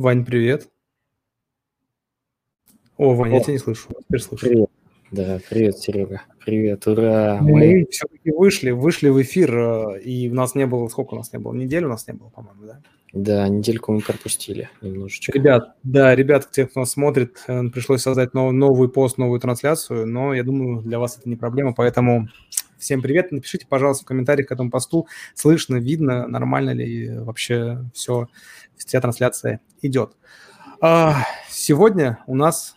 Вань, привет. О, Вань, я тебя не слышу. Теперь слышу. Привет. Да, привет, Серега. Привет, ура. Мы, Мы все-таки вышли, вышли в эфир, э, и у нас не было, сколько у нас не было? Неделю у нас не было, по-моему, да? Да, недельку мы пропустили немножечко. Ребят, да, ребят, те, кто нас смотрит, э, пришлось создать нов, новый пост, новую трансляцию, но я думаю, для вас это не проблема, поэтому всем привет. Напишите, пожалуйста, в комментариях к этому посту, слышно, видно, нормально ли вообще все, вся трансляция идет. А, сегодня у нас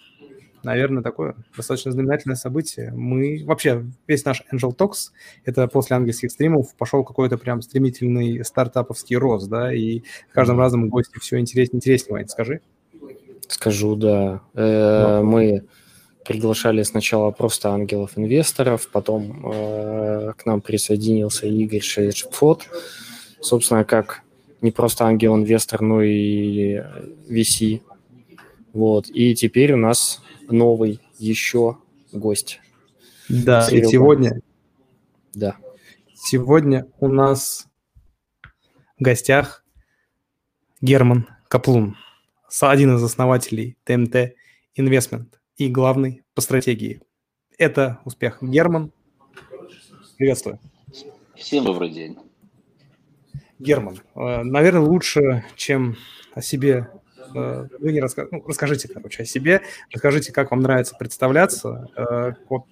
наверное, такое достаточно знаменательное событие. Мы вообще, весь наш Angel Talks, это после ангельских стримов пошел какой-то прям стремительный стартаповский рост, да, и каждым разом гости все интереснее интереснее, Вань, скажи. Скажу, да. Э, мы приглашали сначала просто ангелов-инвесторов, потом э, к нам присоединился Игорь Шейджфот, собственно, как не просто ангел-инвестор, но и VC. Вот. И теперь у нас новый еще гость. Да, Серега. и сегодня... Да. Сегодня у нас в гостях Герман Каплун, один из основателей ТМТ Investment и главный по стратегии. Это успех. Герман, приветствую. Всем добрый день. Герман, э, наверное, лучше, чем о себе Э, вы не раска... ну, расскажите, короче, о себе, расскажите, как вам нравится представляться, э, вот,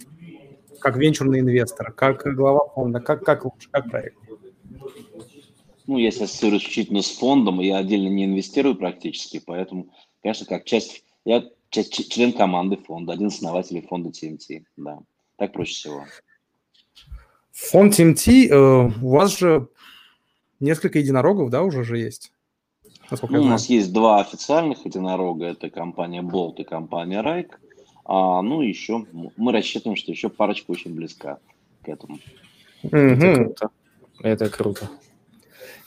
как венчурный инвестор, как глава фонда, как, как лучше, как проект. Ну, я ассоциируюсь исключительно с фондом, я отдельно не инвестирую практически, поэтому, конечно, как часть, я часть, член команды фонда, один из основателей фонда TMT, да, так проще всего. Фонд TMT, у вас же несколько единорогов, да, уже же есть? Ну, у нас есть два официальных единорога. Это компания Bolt и компания Райк. А, ну, еще мы рассчитываем, что еще парочка очень близка к этому. Mm-hmm. Это круто. Это круто.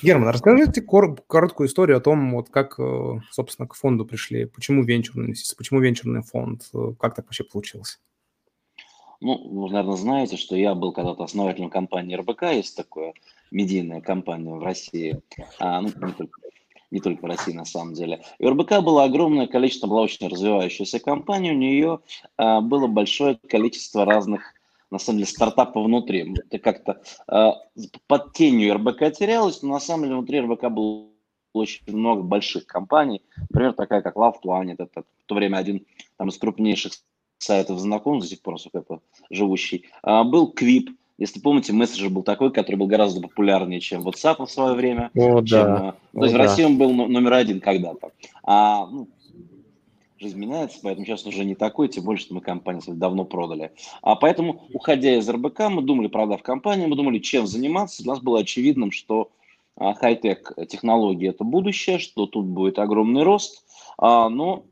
Герман, расскажите кор- короткую историю о том, вот как, э, собственно, к фонду пришли, почему венчурный инвестиции, почему венчурный фонд, э, как так вообще получилось? Ну, вы, наверное, знаете, что я был когда-то основателем компании РБК, есть такая медийная компания в России, а, ну, не только не только в России на самом деле. И у РБК было огромное количество, была очень развивающаяся компания, у нее а, было большое количество разных на самом деле, стартапов внутри. Это как-то э, под тенью РБК терялось, но на самом деле внутри РБК было очень много больших компаний. Например, такая как Love Planet, это в то время один там, из крупнейших сайтов знакомств, до сих пор живущий. А, был Quip, если помните, мессенджер был такой, который был гораздо популярнее, чем WhatsApp в свое время. О, чем, да. Э, то О, есть да. в России он был номер один когда-то. А, ну, жизнь меняется, поэтому сейчас уже не такой, тем более, что мы компанию давно продали. А поэтому, уходя из РБК, мы думали, продав компанию, мы думали, чем заниматься. Для нас было очевидным, что а, хай-тек технологии – это будущее, что тут будет огромный рост, а, но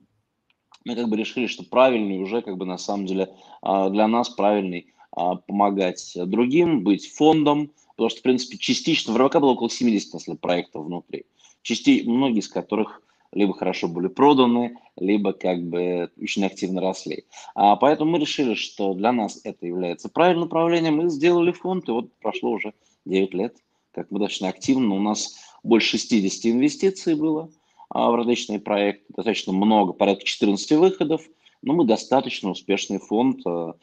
мы как бы решили, что правильный уже как бы на самом деле а, для нас правильный помогать другим, быть фондом, потому что, в принципе, частично в РВК было около 70 если, проектов внутри, части, многие из которых либо хорошо были проданы, либо как бы очень активно росли. А поэтому мы решили, что для нас это является правильным направлением, и сделали фонд, и вот прошло уже 9 лет, как мы достаточно активно, у нас больше 60 инвестиций было а, в различные проекты, достаточно много, порядка 14 выходов, но мы достаточно успешный фонд, а,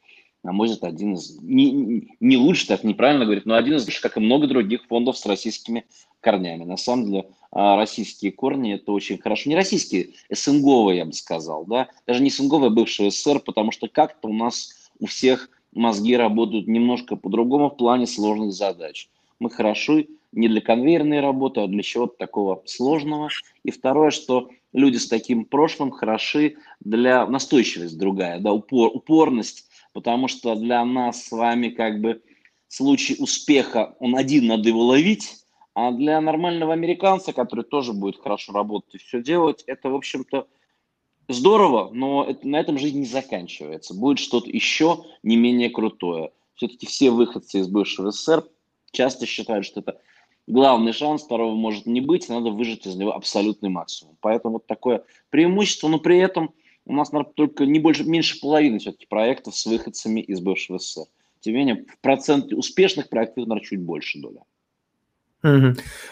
на мой взгляд, один из, не, не лучше, так неправильно говорить, но один из, как и много других фондов с российскими корнями. На самом деле, а, российские корни – это очень хорошо. Не российские, СНГовые, я бы сказал, да, даже не СНГовые, а бывшие СССР, потому что как-то у нас у всех мозги работают немножко по-другому в плане сложных задач. Мы хороши не для конвейерной работы, а для чего-то такого сложного. И второе, что люди с таким прошлым хороши для настойчивость другая, да, упор, упорность потому что для нас с вами как бы случай успеха, он один, надо его ловить, а для нормального американца, который тоже будет хорошо работать и все делать, это, в общем-то, здорово, но это, на этом жизнь не заканчивается. Будет что-то еще не менее крутое. Все-таки все выходцы из бывшего СССР часто считают, что это главный шанс, второго может не быть, и надо выжать из него абсолютный максимум. Поэтому вот такое преимущество, но при этом у нас наверное, только не больше, меньше половины все-таки проектов с выходцами из бывшего СССР. Тем не менее, в проценте успешных проектов, наверное, чуть больше доля.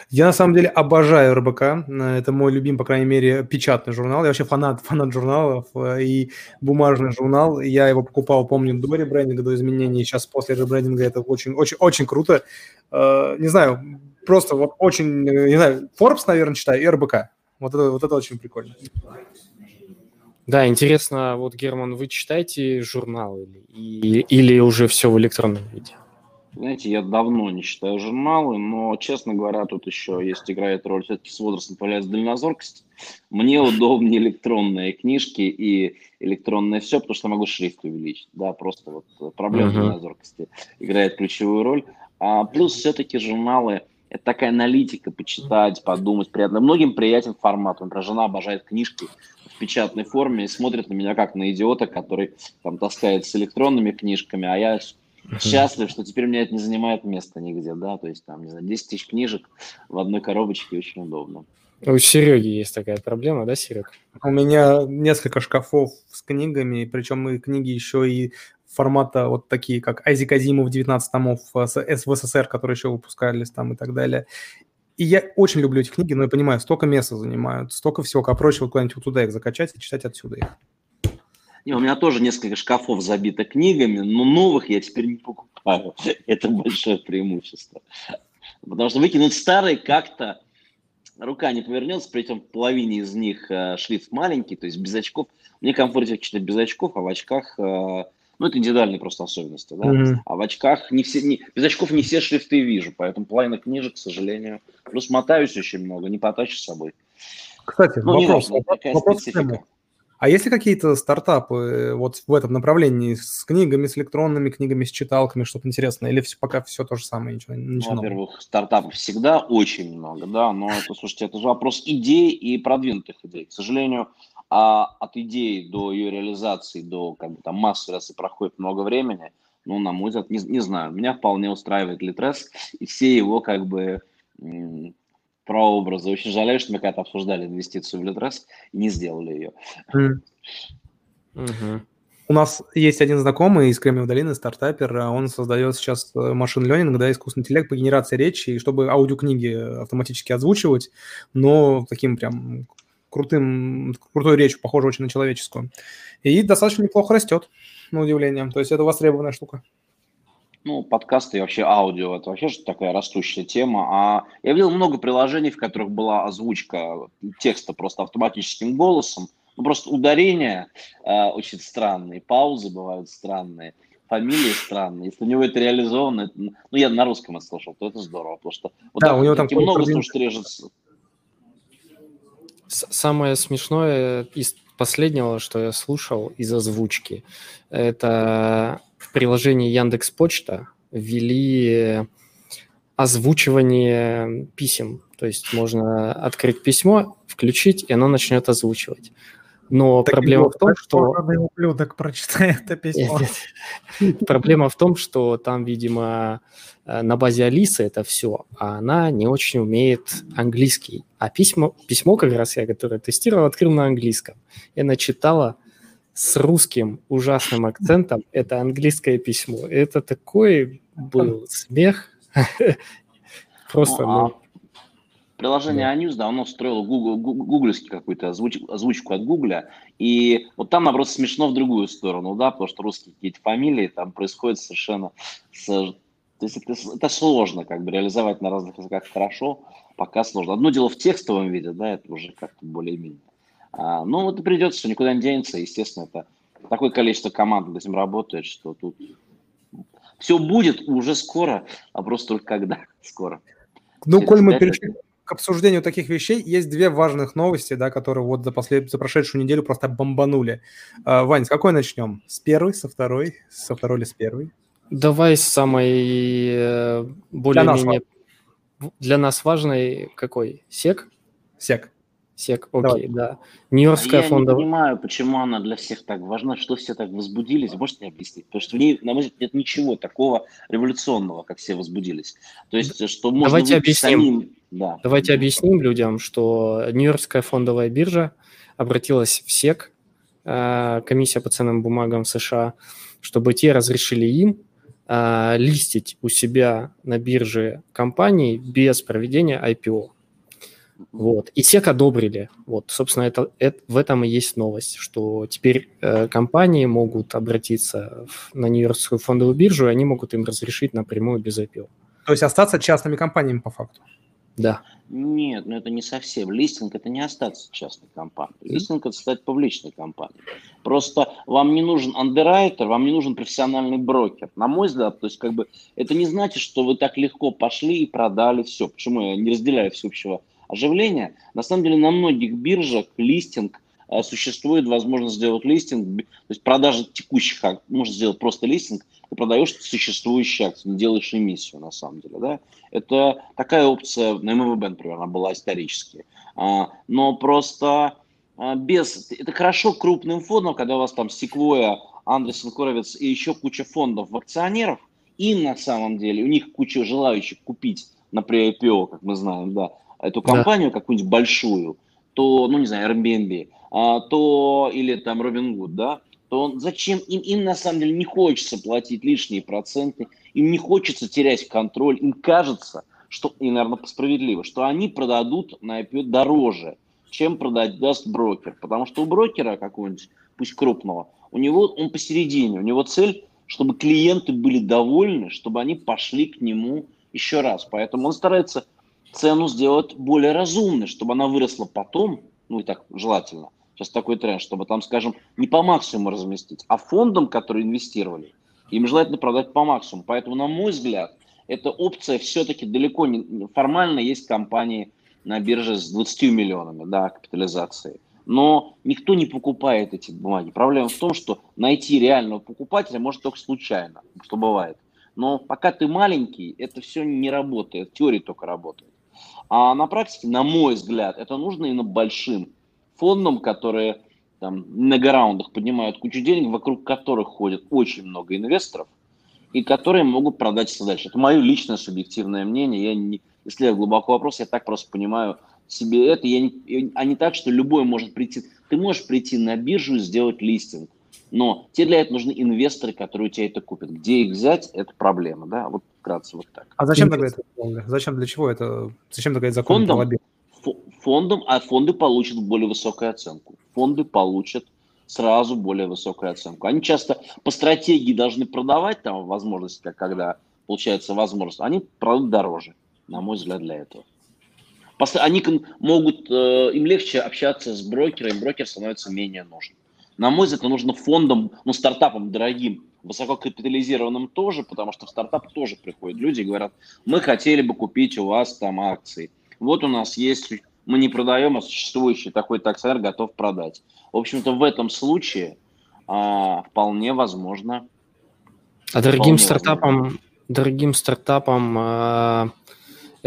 Я на самом деле обожаю РБК. Это мой любимый, по крайней мере, печатный журнал. Я вообще фанат, фанат журналов э, и бумажный журнал. Я его покупал, помню, до ребрендинга, до изменений. Сейчас после ребрендинга это очень, очень, очень круто. Э, не знаю, просто вот очень, не знаю, Forbes, наверное, читаю, и РБК. Вот это, вот это очень прикольно. Да, интересно, вот, Герман, вы читаете журнал или, или уже все в электронном виде? Знаете, я давно не читаю журналы, но, честно говоря, тут еще есть играет роль, все-таки с возрастом появляется дальнозоркость. Мне удобнее электронные книжки и электронное все, потому что могу шрифт увеличить. Да, просто вот проблема uh-huh. дальнозоркости играет ключевую роль. А плюс все-таки журналы – это такая аналитика, почитать, подумать. Приятно. Многим приятен формат. Например, жена обожает книжки в печатной форме и смотрит на меня как на идиота, который там таскает с электронными книжками, а я счастлив, что теперь у меня это не занимает места нигде, да, то есть там, не знаю, 10 тысяч книжек в одной коробочке очень удобно. У Сереги есть такая проблема, да, Серег? У меня несколько шкафов с книгами, причем и книги еще и формата вот такие, как Айзек Азимов 19 томов в СССР, которые еще выпускались там и так далее. И я очень люблю эти книги, но я понимаю, столько места занимают, столько всего, как проще вот куда-нибудь вот туда их закачать и читать отсюда их. Не, у меня тоже несколько шкафов забито книгами, но новых я теперь не покупаю. Это большое преимущество. Потому что выкинуть старые как-то рука не повернется, при этом в половине из них э, шрифт маленький, то есть без очков. Мне комфортнее читать без очков, а в очках, э, ну, это индивидуальные просто особенности, да. Mm-hmm. А в очках не все, не, без очков не все шрифты вижу, поэтому половина книжек, к сожалению. Плюс мотаюсь очень много, не потащу с собой. Кстати, ну, вопрос, важно, вопрос специфика. А есть ли какие-то стартапы э, вот в этом направлении с книгами, с электронными книгами, с читалками, что-то интересное? Или все, пока все то же самое, ничего, ничего ну, Во-первых, стартапов всегда очень много, да, но это, слушайте, это же вопрос идей и продвинутых идей. К сожалению, а от идеи до ее реализации, до как бы, там, массовой реализации проходит много времени. Ну, на мой взгляд, не, не знаю, меня вполне устраивает Литрес и все его как бы прообраза. Очень жалею, что мы когда-то обсуждали инвестицию в Литрес и не сделали ее. Mm. У нас есть один знакомый из Кремниевой долины, стартапер, он создает сейчас э, машин ленинг, да, искусственный интеллект по генерации речи, и чтобы аудиокниги автоматически озвучивать, но таким прям крутым, крутой речью, похоже очень на человеческую. И достаточно неплохо растет, на удивление. То есть это востребованная штука. Ну, подкасты и вообще аудио, это вообще же такая растущая тема. А я видел много приложений, в которых была озвучка текста просто автоматическим голосом. Ну, просто ударения э, очень странные, паузы бывают странные, фамилии странные. Если у него это реализовано, это, ну, я на русском это слышал, то это здорово, потому что вот да, так, у него там много слушать режется. Самое смешное из последнего, что я слушал из озвучки, это в приложении Яндекс Почта ввели озвучивание писем. То есть можно открыть письмо, включить, и оно начнет озвучивать. Но так проблема его, в том, что... ублюдок прочитает это письмо. Проблема в том, что там, видимо, э, на базе Алисы это все, а она не очень умеет английский. А письмо, письмо как раз я, которое тестировал, открыл на английском. И она читала с русским ужасным акцентом это английское письмо. Это такой был смех. Просто, ну, а Приложение да. iNews давно строило Google, гугловский какую-то озвуч, озвучку от Гугля, и вот там, наоборот, смешно в другую сторону, да, потому что русские какие-то фамилии там происходят совершенно... С, то есть это, это сложно как бы реализовать на разных языках хорошо, пока сложно. Одно дело в текстовом виде, да, это уже как-то более-менее. А, ну, вот и придется, никуда не денется. Естественно, это такое количество команд над этим работает, что тут все будет уже скоро, а просто только когда скоро. Ну, коль мы перешли к обсуждению таких вещей, есть две важных новости, да, которые вот за, послед... за прошедшую неделю просто бомбанули. А, Вань, с какой начнем? С первой, со второй? Со второй или с первой? Давай с самой э, более-менее... Для, для нас важной какой? Сек? Сек. Сек, окей, Давай. да. Нью-Йоркская а я фондовая... Я не понимаю, почему она для всех так важна, что все так возбудились, можете объяснить? Потому что в ней, на мой взгляд, нет ничего такого революционного, как все возбудились. То есть, что можно Давайте объясним. Самим... Да. Давайте объясним людям, что Нью-Йоркская фондовая биржа обратилась в СЕК, э, комиссия по ценным бумагам США, чтобы те разрешили им э, листить у себя на бирже компании без проведения IPO. Вот. И SEC одобрили. Вот, собственно, это, это, в этом и есть новость, что теперь э, компании могут обратиться в, на Нью-Йоркскую фондовую биржу, и они могут им разрешить напрямую без IPO. То есть остаться частными компаниями по факту? Да. Нет, ну это не совсем. Листинг это не остаться частной компанией. Листинг это стать публичной компанией. Просто вам не нужен андеррайтер, вам не нужен профессиональный брокер. На мой взгляд, то есть как бы это не значит, что вы так легко пошли и продали все. Почему я не разделяю всеобщего оживления. На самом деле на многих биржах листинг э, существует возможность сделать листинг, то есть продажа текущих акций, можно сделать просто листинг, ты продаешь существующие акции, не делаешь эмиссию на самом деле. Да? Это такая опция на МВБ, например, она была исторически. А, но просто а, без... Это хорошо крупным фондом, когда у вас там Секвоя, Андерсон Коровец и еще куча фондов акционеров, им на самом деле, у них куча желающих купить на pre-IPO, как мы знаем, да, эту компанию да. какую-нибудь большую, то, ну, не знаю, Airbnb, а, то, или там Robinhood, да, то зачем им, им на самом деле не хочется платить лишние проценты, им не хочется терять контроль, им кажется, что, и, наверное, справедливо, что они продадут на IPO дороже, чем продаст брокер. Потому что у брокера какого-нибудь, пусть крупного, у него он посередине, у него цель, чтобы клиенты были довольны, чтобы они пошли к нему еще раз. Поэтому он старается цену сделать более разумной, чтобы она выросла потом, ну и так желательно, сейчас такой тренд, чтобы там, скажем, не по максимуму разместить, а фондам, которые инвестировали, им желательно продать по максимуму. Поэтому, на мой взгляд, эта опция все-таки далеко не формально есть компании на бирже с 20 миллионами да, капитализации. Но никто не покупает эти бумаги. Проблема в том, что найти реального покупателя может только случайно, что бывает. Но пока ты маленький, это все не работает, теория только работает. А на практике, на мой взгляд, это нужно именно большим фондам, которые там на раундах поднимают кучу денег, вокруг которых ходит очень много инвесторов, и которые могут продать дальше. Это мое личное субъективное мнение. Я не, я глубоко вопрос, я так просто понимаю себе это, я не, а не так, что любой может прийти. Ты можешь прийти на биржу и сделать листинг, но тебе для этого нужны инвесторы, которые у тебя это купят. Где их взять, это проблема, да, вот вкратце вот так. А зачем тогда это? Зачем, для чего это? Зачем тогда закон фондом, фондом, а фонды получат более высокую оценку. Фонды получат сразу более высокую оценку. Они часто по стратегии должны продавать там возможности, когда получается возможность, они продают дороже, на мой взгляд, для этого. Они могут, э, им легче общаться с брокером, брокер становится менее нужен. На мой взгляд, это нужно фондам, ну, стартапам дорогим, высококапитализированным тоже, потому что в стартап тоже приходят люди и говорят, мы хотели бы купить у вас там акции. Вот у нас есть, мы не продаем, а существующий такой-то акционер готов продать. В общем-то, в этом случае а, вполне возможно. А дорогим стартапам, возможно. дорогим стартапам а,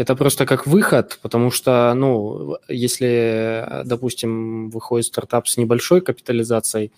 это просто как выход, потому что, ну, если, допустим, выходит стартап с небольшой капитализацией,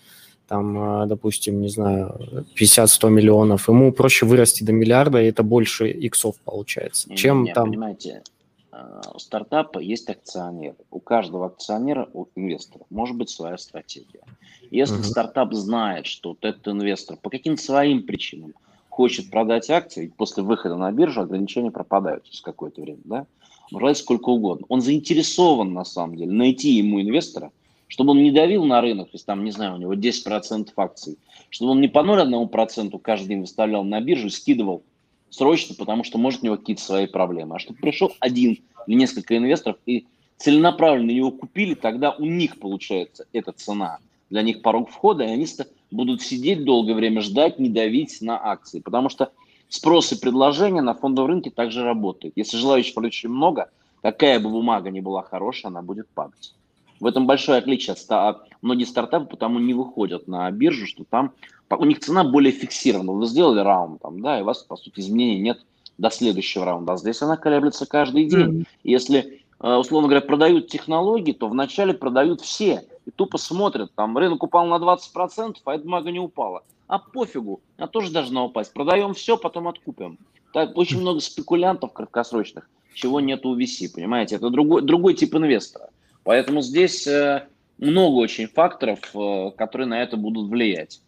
там, а, допустим, не знаю, 50-100 миллионов, ему проще вырасти до миллиарда, и это больше иксов получается, не, чем не, там... Понимаете, а, у стартапа есть акционеры. У каждого акционера, у инвестора, может быть своя стратегия. Если uh-huh. стартап знает, что вот этот инвестор по каким-то своим причинам хочет продать акции, после выхода на биржу ограничения пропадают через какое-то время, да, может сколько угодно. Он заинтересован, на самом деле, найти ему инвестора – чтобы он не давил на рынок, есть там, не знаю, у него 10% акций, чтобы он не по 0,1% каждый день выставлял на биржу скидывал срочно, потому что может у него какие-то свои проблемы. А чтобы пришел один или несколько инвесторов и целенаправленно его купили, тогда у них получается эта цена. Для них порог входа, и они будут сидеть долгое время, ждать, не давить на акции. Потому что спрос и предложение на фондовом рынке также работают. Если желающих очень много, какая бы бумага ни была хорошая, она будет падать. В этом большое отличие от многие стартапы потому не выходят на биржу, что там у них цена более фиксирована. Вы сделали раунд, там, да, и у вас, по сути, изменений нет до следующего раунда. А здесь она колеблется каждый день. Mm-hmm. Если, э, условно говоря, продают технологии, то вначале продают все. И тупо смотрят, там рынок упал на 20%, а эта бумага не упала. А пофигу, она тоже должна упасть. Продаем все, потом откупим. Так, очень много спекулянтов краткосрочных, чего нет у VC, понимаете? Это другой, другой тип инвестора. Поэтому здесь э, много очень факторов, э, которые на это будут влиять.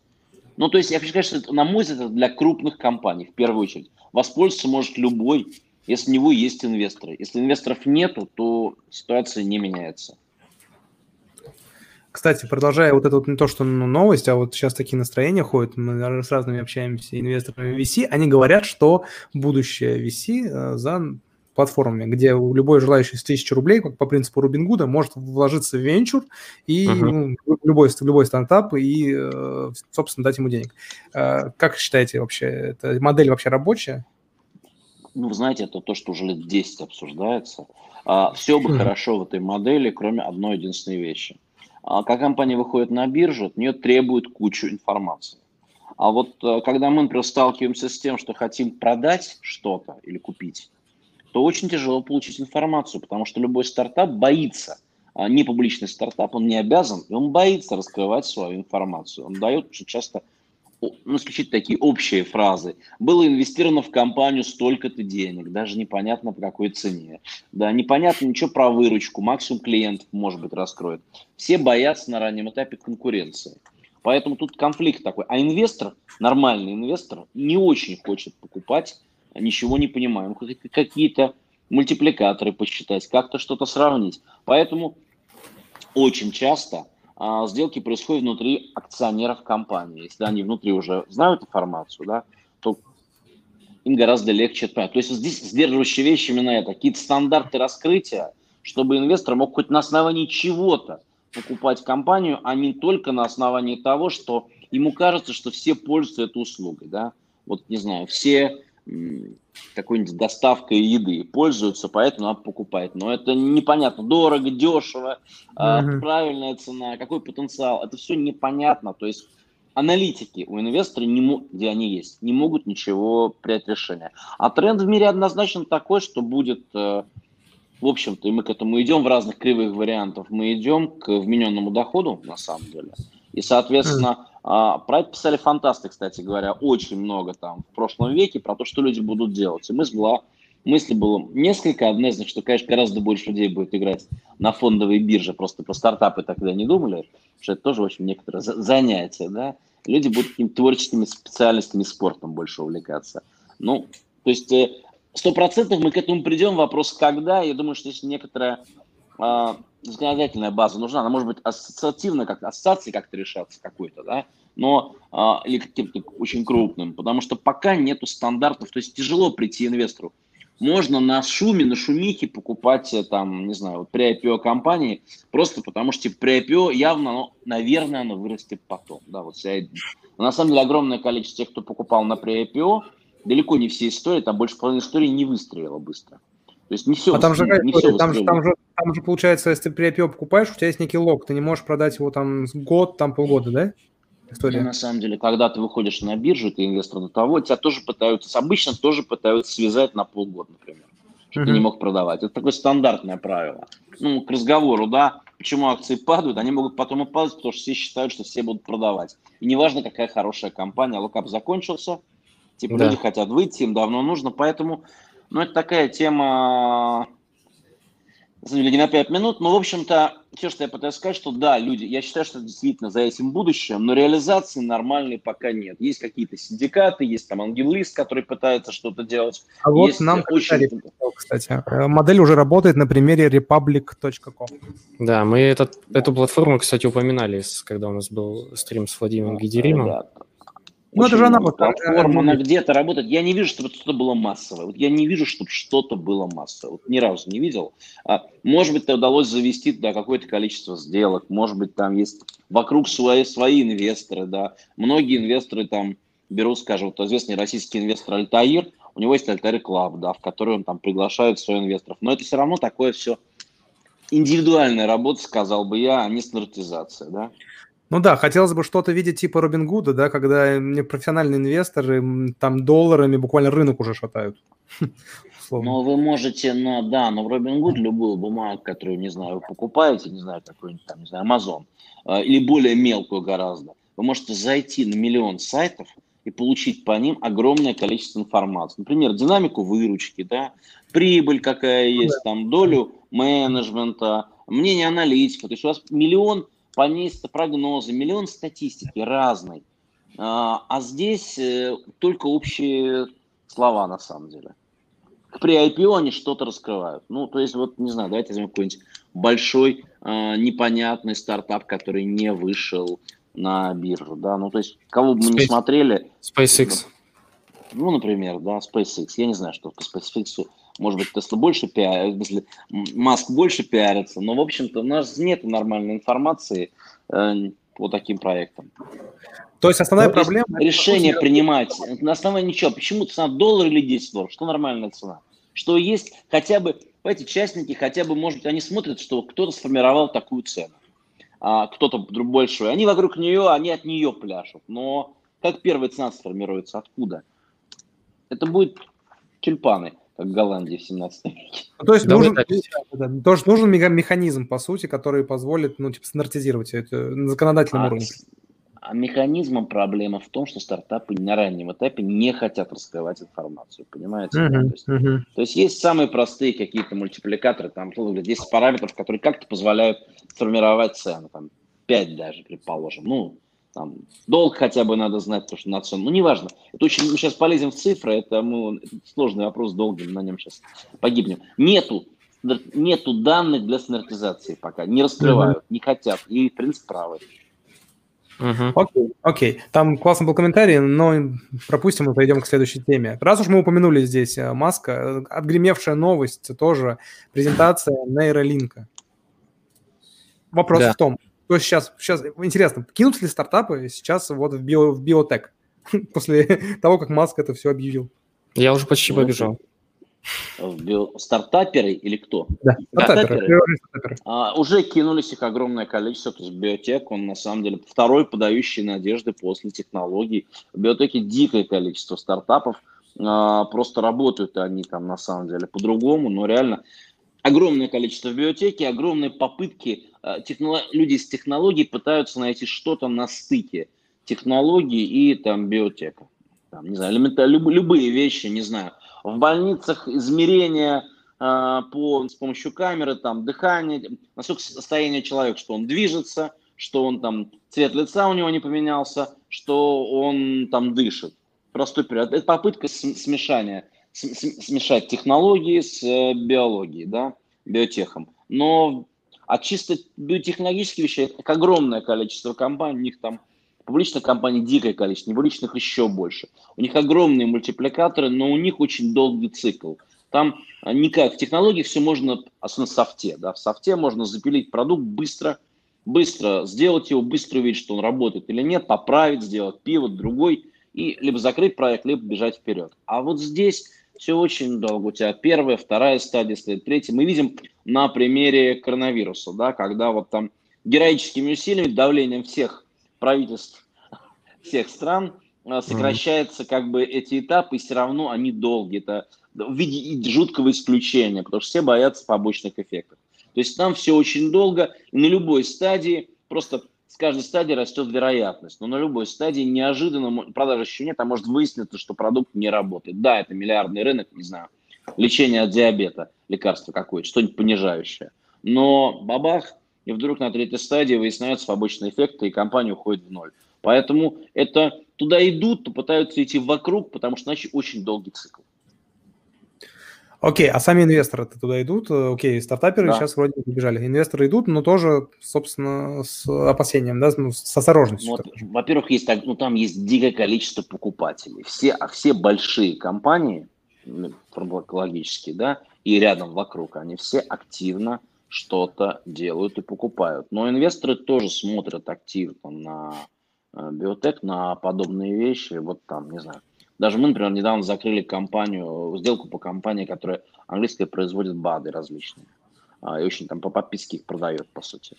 Ну, то есть, я хочу сказать, что это, на мой взгляд, это для крупных компаний, в первую очередь. Воспользоваться может любой, если у него есть инвесторы. Если инвесторов нету, то ситуация не меняется. Кстати, продолжая вот это вот не то, что ну, новость, а вот сейчас такие настроения ходят, мы с разными общаемся инвесторами VC, они говорят, что будущее VC э, за платформами, где любой желающий с тысячи рублей, как по принципу Рубин Гуда, может вложиться в венчур и uh-huh. ну, любой, любой стартап и, э, собственно, дать ему денег. Э, как считаете вообще, эта модель вообще рабочая? Ну, вы знаете, это то, что уже лет 10 обсуждается. А, Все бы uh-huh. хорошо в этой модели, кроме одной единственной вещи – а как компания выходит на биржу, от нее требует кучу информации. А вот э, когда мы, например, сталкиваемся с тем, что хотим продать что-то или купить, то очень тяжело получить информацию, потому что любой стартап боится, а не публичный стартап, он не обязан, и он боится раскрывать свою информацию. Он дает очень часто ну, исключить такие общие фразы. Было инвестировано в компанию столько-то денег, даже непонятно по какой цене. Да, непонятно ничего про выручку, максимум клиентов, может быть, раскроет. Все боятся на раннем этапе конкуренции. Поэтому тут конфликт такой. А инвестор, нормальный инвестор, не очень хочет покупать, ничего не понимая. Какие-то мультипликаторы посчитать, как-то что-то сравнить. Поэтому очень часто а, сделки происходят внутри акционеров компании. Если они внутри уже знают информацию, да, то им гораздо легче это понять. То есть здесь сдерживающие вещи именно это, какие-то стандарты раскрытия, чтобы инвестор мог хоть на основании чего-то покупать компанию, а не только на основании того, что ему кажется, что все пользуются этой услугой. Да? Вот, не знаю, все какой-нибудь доставкой еды пользуются, поэтому надо покупать. Но это непонятно, дорого, дешево, mm-hmm. правильная цена, какой потенциал. Это все непонятно. То есть аналитики у инвестора, не, где они есть, не могут ничего принять решение. А тренд в мире однозначно такой, что будет, э, в общем-то, и мы к этому идем в разных кривых вариантах, мы идем к вмененному доходу, на самом деле. И, соответственно, а, про это писали фантасты, кстати говоря, очень много там в прошлом веке, про то, что люди будут делать. И мысль была, мысли было несколько. Одна из них, что, конечно, гораздо больше людей будет играть на фондовой бирже, просто про стартапы тогда не думали, что это тоже очень некоторое занятие, да. Люди будут какими-то творческими специальностями, спортом больше увлекаться. Ну, то есть э, сто процентов мы к этому придем. Вопрос, когда. Я думаю, что если некоторая а, законодательная база нужна, она может быть ассоциативно, как ассоциации как-то решаться какой-то, да, но а, или каким-то очень крупным, потому что пока нету стандартов, то есть тяжело прийти инвестору. Можно на шуме, на шумихе покупать э, там, не знаю, вот при IPO компании, просто потому что типа, при IPO явно, оно, наверное, оно вырастет потом. Да, вот вся... На самом деле огромное количество тех, кто покупал на при IPO, далеко не все истории, там больше половины истории не выстрелило быстро. То есть не все. А там же, не все там, же, там, же, там же получается, если ты при IPO покупаешь, у тебя есть некий лог, ты не можешь продать его там год, там полгода, да? История. Ну, на самом деле, когда ты выходишь на биржу, ты инвестор до того, тебя тоже пытаются, обычно тоже пытаются связать на полгода, например, чтобы uh-huh. ты не мог продавать. Это такое стандартное правило. Ну, к разговору, да, почему акции падают, они могут потом и падать, потому что все считают, что все будут продавать. И неважно, какая хорошая компания, локап закончился, типа да. люди хотят выйти, им давно нужно, поэтому ну, это такая тема, не на 5 минут, но, в общем-то, все, что я пытаюсь сказать, что да, люди, я считаю, что действительно за этим будущее, но реализации нормальной пока нет. Есть какие-то синдикаты, есть там ангелист, который пытается что-то делать. А вот есть нам очень... кстати, э, модель уже работает на примере republic.com. Да, мы этот, эту платформу, кстати, упоминали, когда у нас был стрим с Владимиром Гидеримом. Да, ну, это же она вот платформа, она где-то работает. Я не вижу, чтобы что-то было массовое. Вот я не вижу, чтобы что-то было массовое. Вот ни разу не видел. А, может быть, удалось завести туда какое-то количество сделок. Может быть, там есть вокруг свои, свои инвесторы, да. Многие инвесторы там берут, скажем, вот известный российский инвестор Альтаир, у него есть Альтаир Club, да, в который он там приглашает своих инвесторов. Но это все равно такое все индивидуальная работа, сказал бы я, а не стандартизация, да. Ну да, хотелось бы что-то видеть типа Робин Гуда, да, когда профессиональные инвесторы там долларами буквально рынок уже шатают. Ну, вы можете, ну, да, но в Робин Гуд любую бумагу, которую, не знаю, вы покупаете, не знаю, какой-нибудь там, не знаю, Amazon, э, или более мелкую гораздо, вы можете зайти на миллион сайтов и получить по ним огромное количество информации. Например, динамику выручки, да, прибыль какая есть, там, долю менеджмента, мнение аналитика. То есть у вас миллион по месяцу прогнозы, миллион статистики разной. А, а здесь э, только общие слова на самом деле. При IPO они что-то раскрывают. Ну, то есть, вот, не знаю, давайте возьмем какой-нибудь большой э, непонятный стартап, который не вышел на биржу, да, ну, то есть, кого бы мы Space, не смотрели... SpaceX. Ну, например, да, SpaceX. Я не знаю, что по SpaceX, может быть, Tesla больше пиарится, если Маск больше пиарится, но, в общем-то, у нас нет нормальной информации э, по таким проектам. То есть основная ну, проблема... Решение это, принимать на основании ничего. Почему цена доллар или 10 долларов? Что нормальная цена? Что есть хотя бы, эти частники хотя бы, может быть, они смотрят, что кто-то сформировал такую цену, а кто-то большую. Они вокруг нее, они от нее пляшут. Но как первая цена сформируется? Откуда? Это будет тюльпаны как в Голландии в 17 веке. Ну, то есть нужен, да, тоже нужен механизм, по сути, который позволит ну, типа, стандартизировать это на законодательном а, уровне. А механизмом проблема в том, что стартапы на раннем этапе не хотят раскрывать информацию, понимаете? Uh-huh, то, есть, uh-huh. то есть есть самые простые какие-то мультипликаторы, там 10 параметров, которые как-то позволяют сформировать цену, там 5 даже, предположим. Ну, там, долг хотя бы надо знать, потому что на цену. Ну, неважно. Это очень, мы сейчас полезем в цифры, это, мы, это сложный вопрос, долго на нем сейчас погибнем. Нету, нету данных для стандартизации пока, не раскрывают, не хотят, и, в принципе, правы. Uh-huh. Окей, окей. Там классный был комментарий, но пропустим и пойдем к следующей теме. Раз уж мы упомянули здесь э, Маска, э, отгремевшая новость тоже, презентация нейролинка. Вопрос да. в том, то есть сейчас, сейчас интересно, кинут ли стартапы сейчас вот в, био, в биотек после того, как Маск это все объявил? Я уже почти побежал. Стартаперы или кто? Да, стартаперы. стартаперы. А, уже кинулись их огромное количество. То есть биотек, он на самом деле второй подающий надежды после технологий. В биотеке дикое количество стартапов. А, просто работают они там на самом деле по-другому, но реально огромное количество в биотеке, огромные попытки, э, технолог... люди из технологий пытаются найти что-то на стыке технологий и там биотека. Там, не знаю, элементарно, люб, любые вещи, не знаю. В больницах измерения э, по, с помощью камеры, там, дыхание, насколько состояние человека, что он движется, что он там, цвет лица у него не поменялся, что он там дышит. Простой период. Это попытка смешания смешать технологии с э, биологией, да, биотехом. Но от чисто биотехнологических вещей это огромное количество компаний, у них там публичных компаний дикое количество, непубличных еще больше. У них огромные мультипликаторы, но у них очень долгий цикл. Там никак, в технологиях все можно, особенно в софте, да, в софте можно запилить продукт быстро, быстро сделать его, быстро увидеть, что он работает или нет, поправить, сделать пивот, другой, и либо закрыть проект, либо бежать вперед. А вот здесь все очень долго. У тебя первая, вторая стадия, следует третья. Мы видим на примере коронавируса, да, когда вот там героическими усилиями, давлением всех правительств, всех стран а, сокращается как бы эти этапы, и все равно они долгие. Это в виде жуткого исключения, потому что все боятся побочных эффектов. То есть там все очень долго, и на любой стадии просто с каждой стадии растет вероятность. Но на любой стадии неожиданно продажи еще нет, а может выясниться, что продукт не работает. Да, это миллиардный рынок, не знаю, лечение от диабета, лекарство какое-то, что-нибудь понижающее. Но бабах, и вдруг на третьей стадии выясняются побочные эффекты, и компания уходит в ноль. Поэтому это туда идут, то пытаются идти вокруг, потому что иначе очень долгий цикл. Окей, а сами инвесторы туда идут? Окей, стартаперы да. сейчас вроде бы бежали. Инвесторы идут, но тоже, собственно, с опасением, да, ну, с осторожностью. Вот, во-первых, есть, ну, там есть дикое количество покупателей. Все, а все большие компании, ну, фармакологические, да, и рядом вокруг, они все активно что-то делают и покупают. Но инвесторы тоже смотрят активно на э, биотек, на подобные вещи. Вот там, не знаю, даже мы, например, недавно закрыли компанию, сделку по компании, которая английская производит БАДы различные. А, и очень там по подписке их продает, по сути.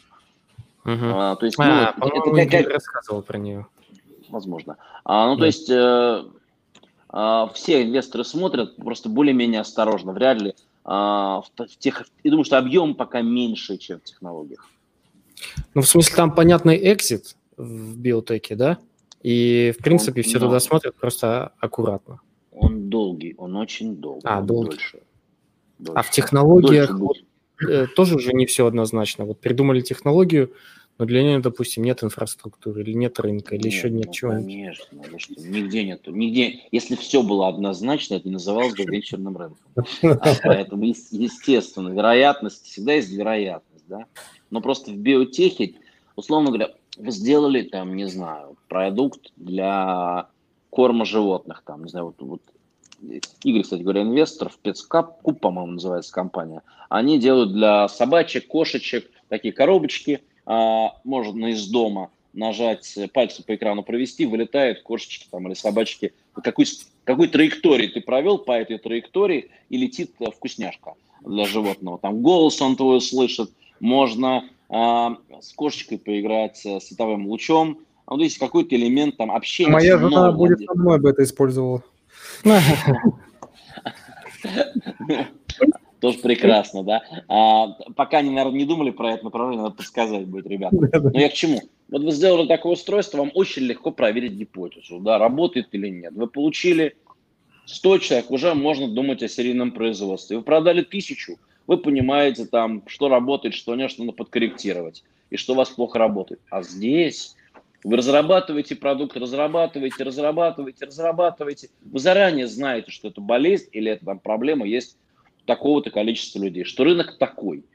Угу. А, то есть, ну, а, это, это как, рассказывал про нее. Возможно. А, ну, да. то есть, э, э, все инвесторы смотрят просто более-менее осторожно. Вряд ли э, в, в тех... Я думаю, что объем пока меньше, чем в технологиях. Ну, в смысле, там понятный экзит в биотеке, да? И, в принципе, он, все туда смотрят просто аккуратно. Он долгий, он очень долгий. А, долгий. Дольше. Дольше. А в технологиях вот, э, тоже уже не все однозначно. Вот придумали технологию, Но для нее, допустим, нет инфраструктуры, или нет рынка, или нет, еще нет ну, чего-нибудь. Конечно, ну, что, нигде нету. Нигде, если все было однозначно, это называлось бы вечерным рынком. А поэтому, естественно, вероятность, всегда есть вероятность, да. Но просто в биотехе, условно говоря, сделали там, не знаю, продукт для корма животных, там, не знаю, вот, вот Игорь, кстати говоря, инвестор, в Пецкап, Куб, по-моему, называется компания. Они делают для собачек, кошечек такие коробочки, а, можно из дома нажать, пальцем по экрану провести, вылетают кошечки там или собачки. Какой, какой траектории ты провел по этой траектории и летит вкусняшка для животного. Там голос он твой слышит, можно с кошечкой поиграть с световым лучом. А вот есть какой-то элемент там общения. Моя жена будет со мной бы это использовала. Тоже прекрасно, да. А, пока они, наверное, не думали про это направление, надо подсказать будет, ребята. Но я к чему? Вот вы сделали такое устройство, вам очень легко проверить гипотезу, да, работает или нет. Вы получили 100 человек, уже можно думать о серийном производстве. Вы продали тысячу, вы понимаете там, что работает, что нет, что надо подкорректировать, и что у вас плохо работает. А здесь вы разрабатываете продукт, разрабатываете, разрабатываете, разрабатываете. Вы заранее знаете, что это болезнь или это там проблема есть такого-то количества людей, что рынок такой,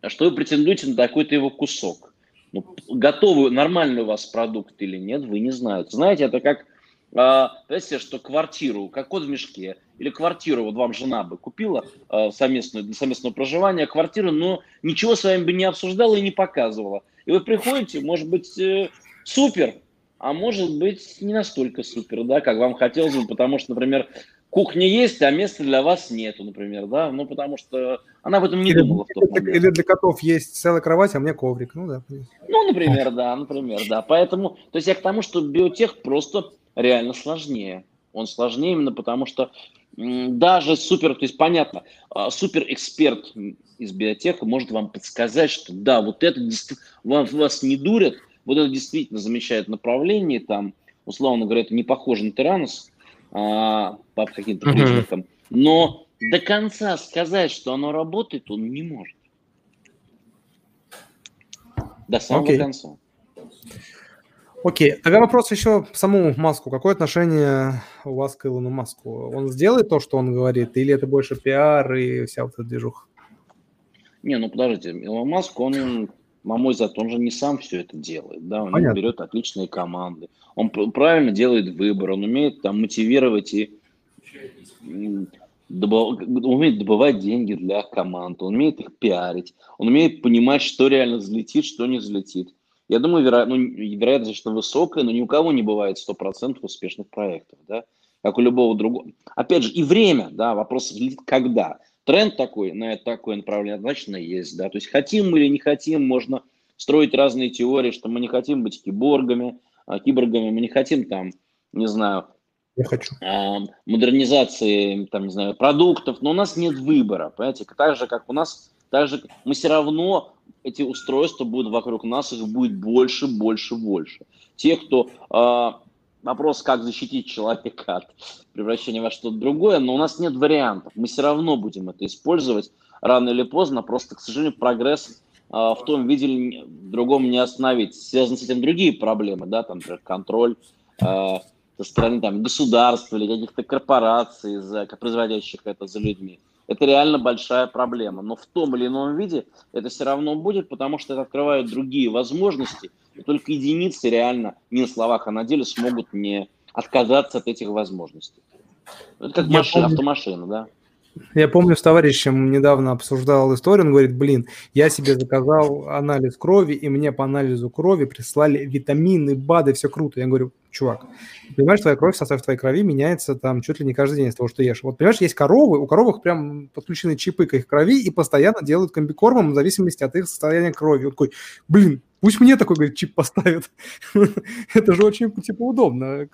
а что вы претендуете на такой-то его кусок. Ну, готовый, нормальный у вас продукт или нет, вы не знаете. Знаете, это как, представьте, что квартиру, как кот в мешке, или квартиру, вот вам жена бы купила э, совместную, для совместного проживания квартиру, но ничего с вами бы не обсуждала и не показывала. И вы приходите, может быть, э, супер, а может быть не настолько супер, да, как вам хотелось бы, потому что, например, кухня есть, а места для вас нету, например, да, ну потому что она в этом не или, думала. В тот момент. или для котов есть целая кровать, а мне коврик, ну да. Ну, например, да, например, да. Поэтому, то есть я к тому, что биотех просто реально сложнее. Он сложнее именно потому, что даже супер, то есть понятно, а, супер эксперт из биотеха может вам подсказать, что да, вот это вам вас не дурят, вот это действительно замечает направление, там, условно говоря, это не похоже на тиранус а, по каким-то признакам, но до конца сказать, что оно работает, он не может. До самого okay. конца. Окей, тогда вопрос еще к самому Маску. Какое отношение у вас к Илону Маску? Он сделает то, что он говорит, или это больше пиар и вся вот эта движуха? Не, ну подождите, Илон Маск, он на мой взгляд, он же не сам все это делает, да, он Понятно. берет отличные команды, он правильно делает выбор, он умеет там мотивировать и добыв... умеет добывать деньги для команд, он умеет их пиарить, он умеет понимать, что реально взлетит, что не взлетит. Я думаю, веро... ну, вероятность, что высокая, но ни у кого не бывает 100% успешных проектов, да, как у любого другого. Опять же, и время, да, вопрос когда тренд такой на такое направление однозначно есть, да, то есть хотим мы или не хотим, можно строить разные теории, что мы не хотим быть киборгами, а, киборгами, мы не хотим там, не знаю, я хочу. А, модернизации, там, не знаю, продуктов, но у нас нет выбора, понимаете, так же, как у нас, так же, мы все равно, эти устройства будут вокруг нас, их будет больше, больше, больше. Те, кто а, вопрос, как защитить человека от превращения во что-то другое, но у нас нет вариантов. Мы все равно будем это использовать рано или поздно, просто, к сожалению, прогресс э, в том виде в другом не остановить. Связаны с этим другие проблемы, да, там, например, контроль э, со стороны там, государства или каких-то корпораций, за, производящих это за людьми. Это реально большая проблема. Но в том или ином виде это все равно будет, потому что это открывает другие возможности – и только единицы реально, не на словах, а на деле смогут не отказаться от этих возможностей. Это как машина, автомашина, да? Я помню, с товарищем недавно обсуждал историю, он говорит, блин, я себе заказал анализ крови, и мне по анализу крови прислали витамины, БАДы, все круто. Я говорю, чувак, понимаешь, твоя кровь, состав твоей крови меняется там чуть ли не каждый день из того, что ешь. Вот, понимаешь, есть коровы, у коровок прям подключены чипы к их крови и постоянно делают комбикормом в зависимости от их состояния крови. Вот такой, блин, пусть мне такой, говорит, чип поставят. Это же очень, типа, удобно.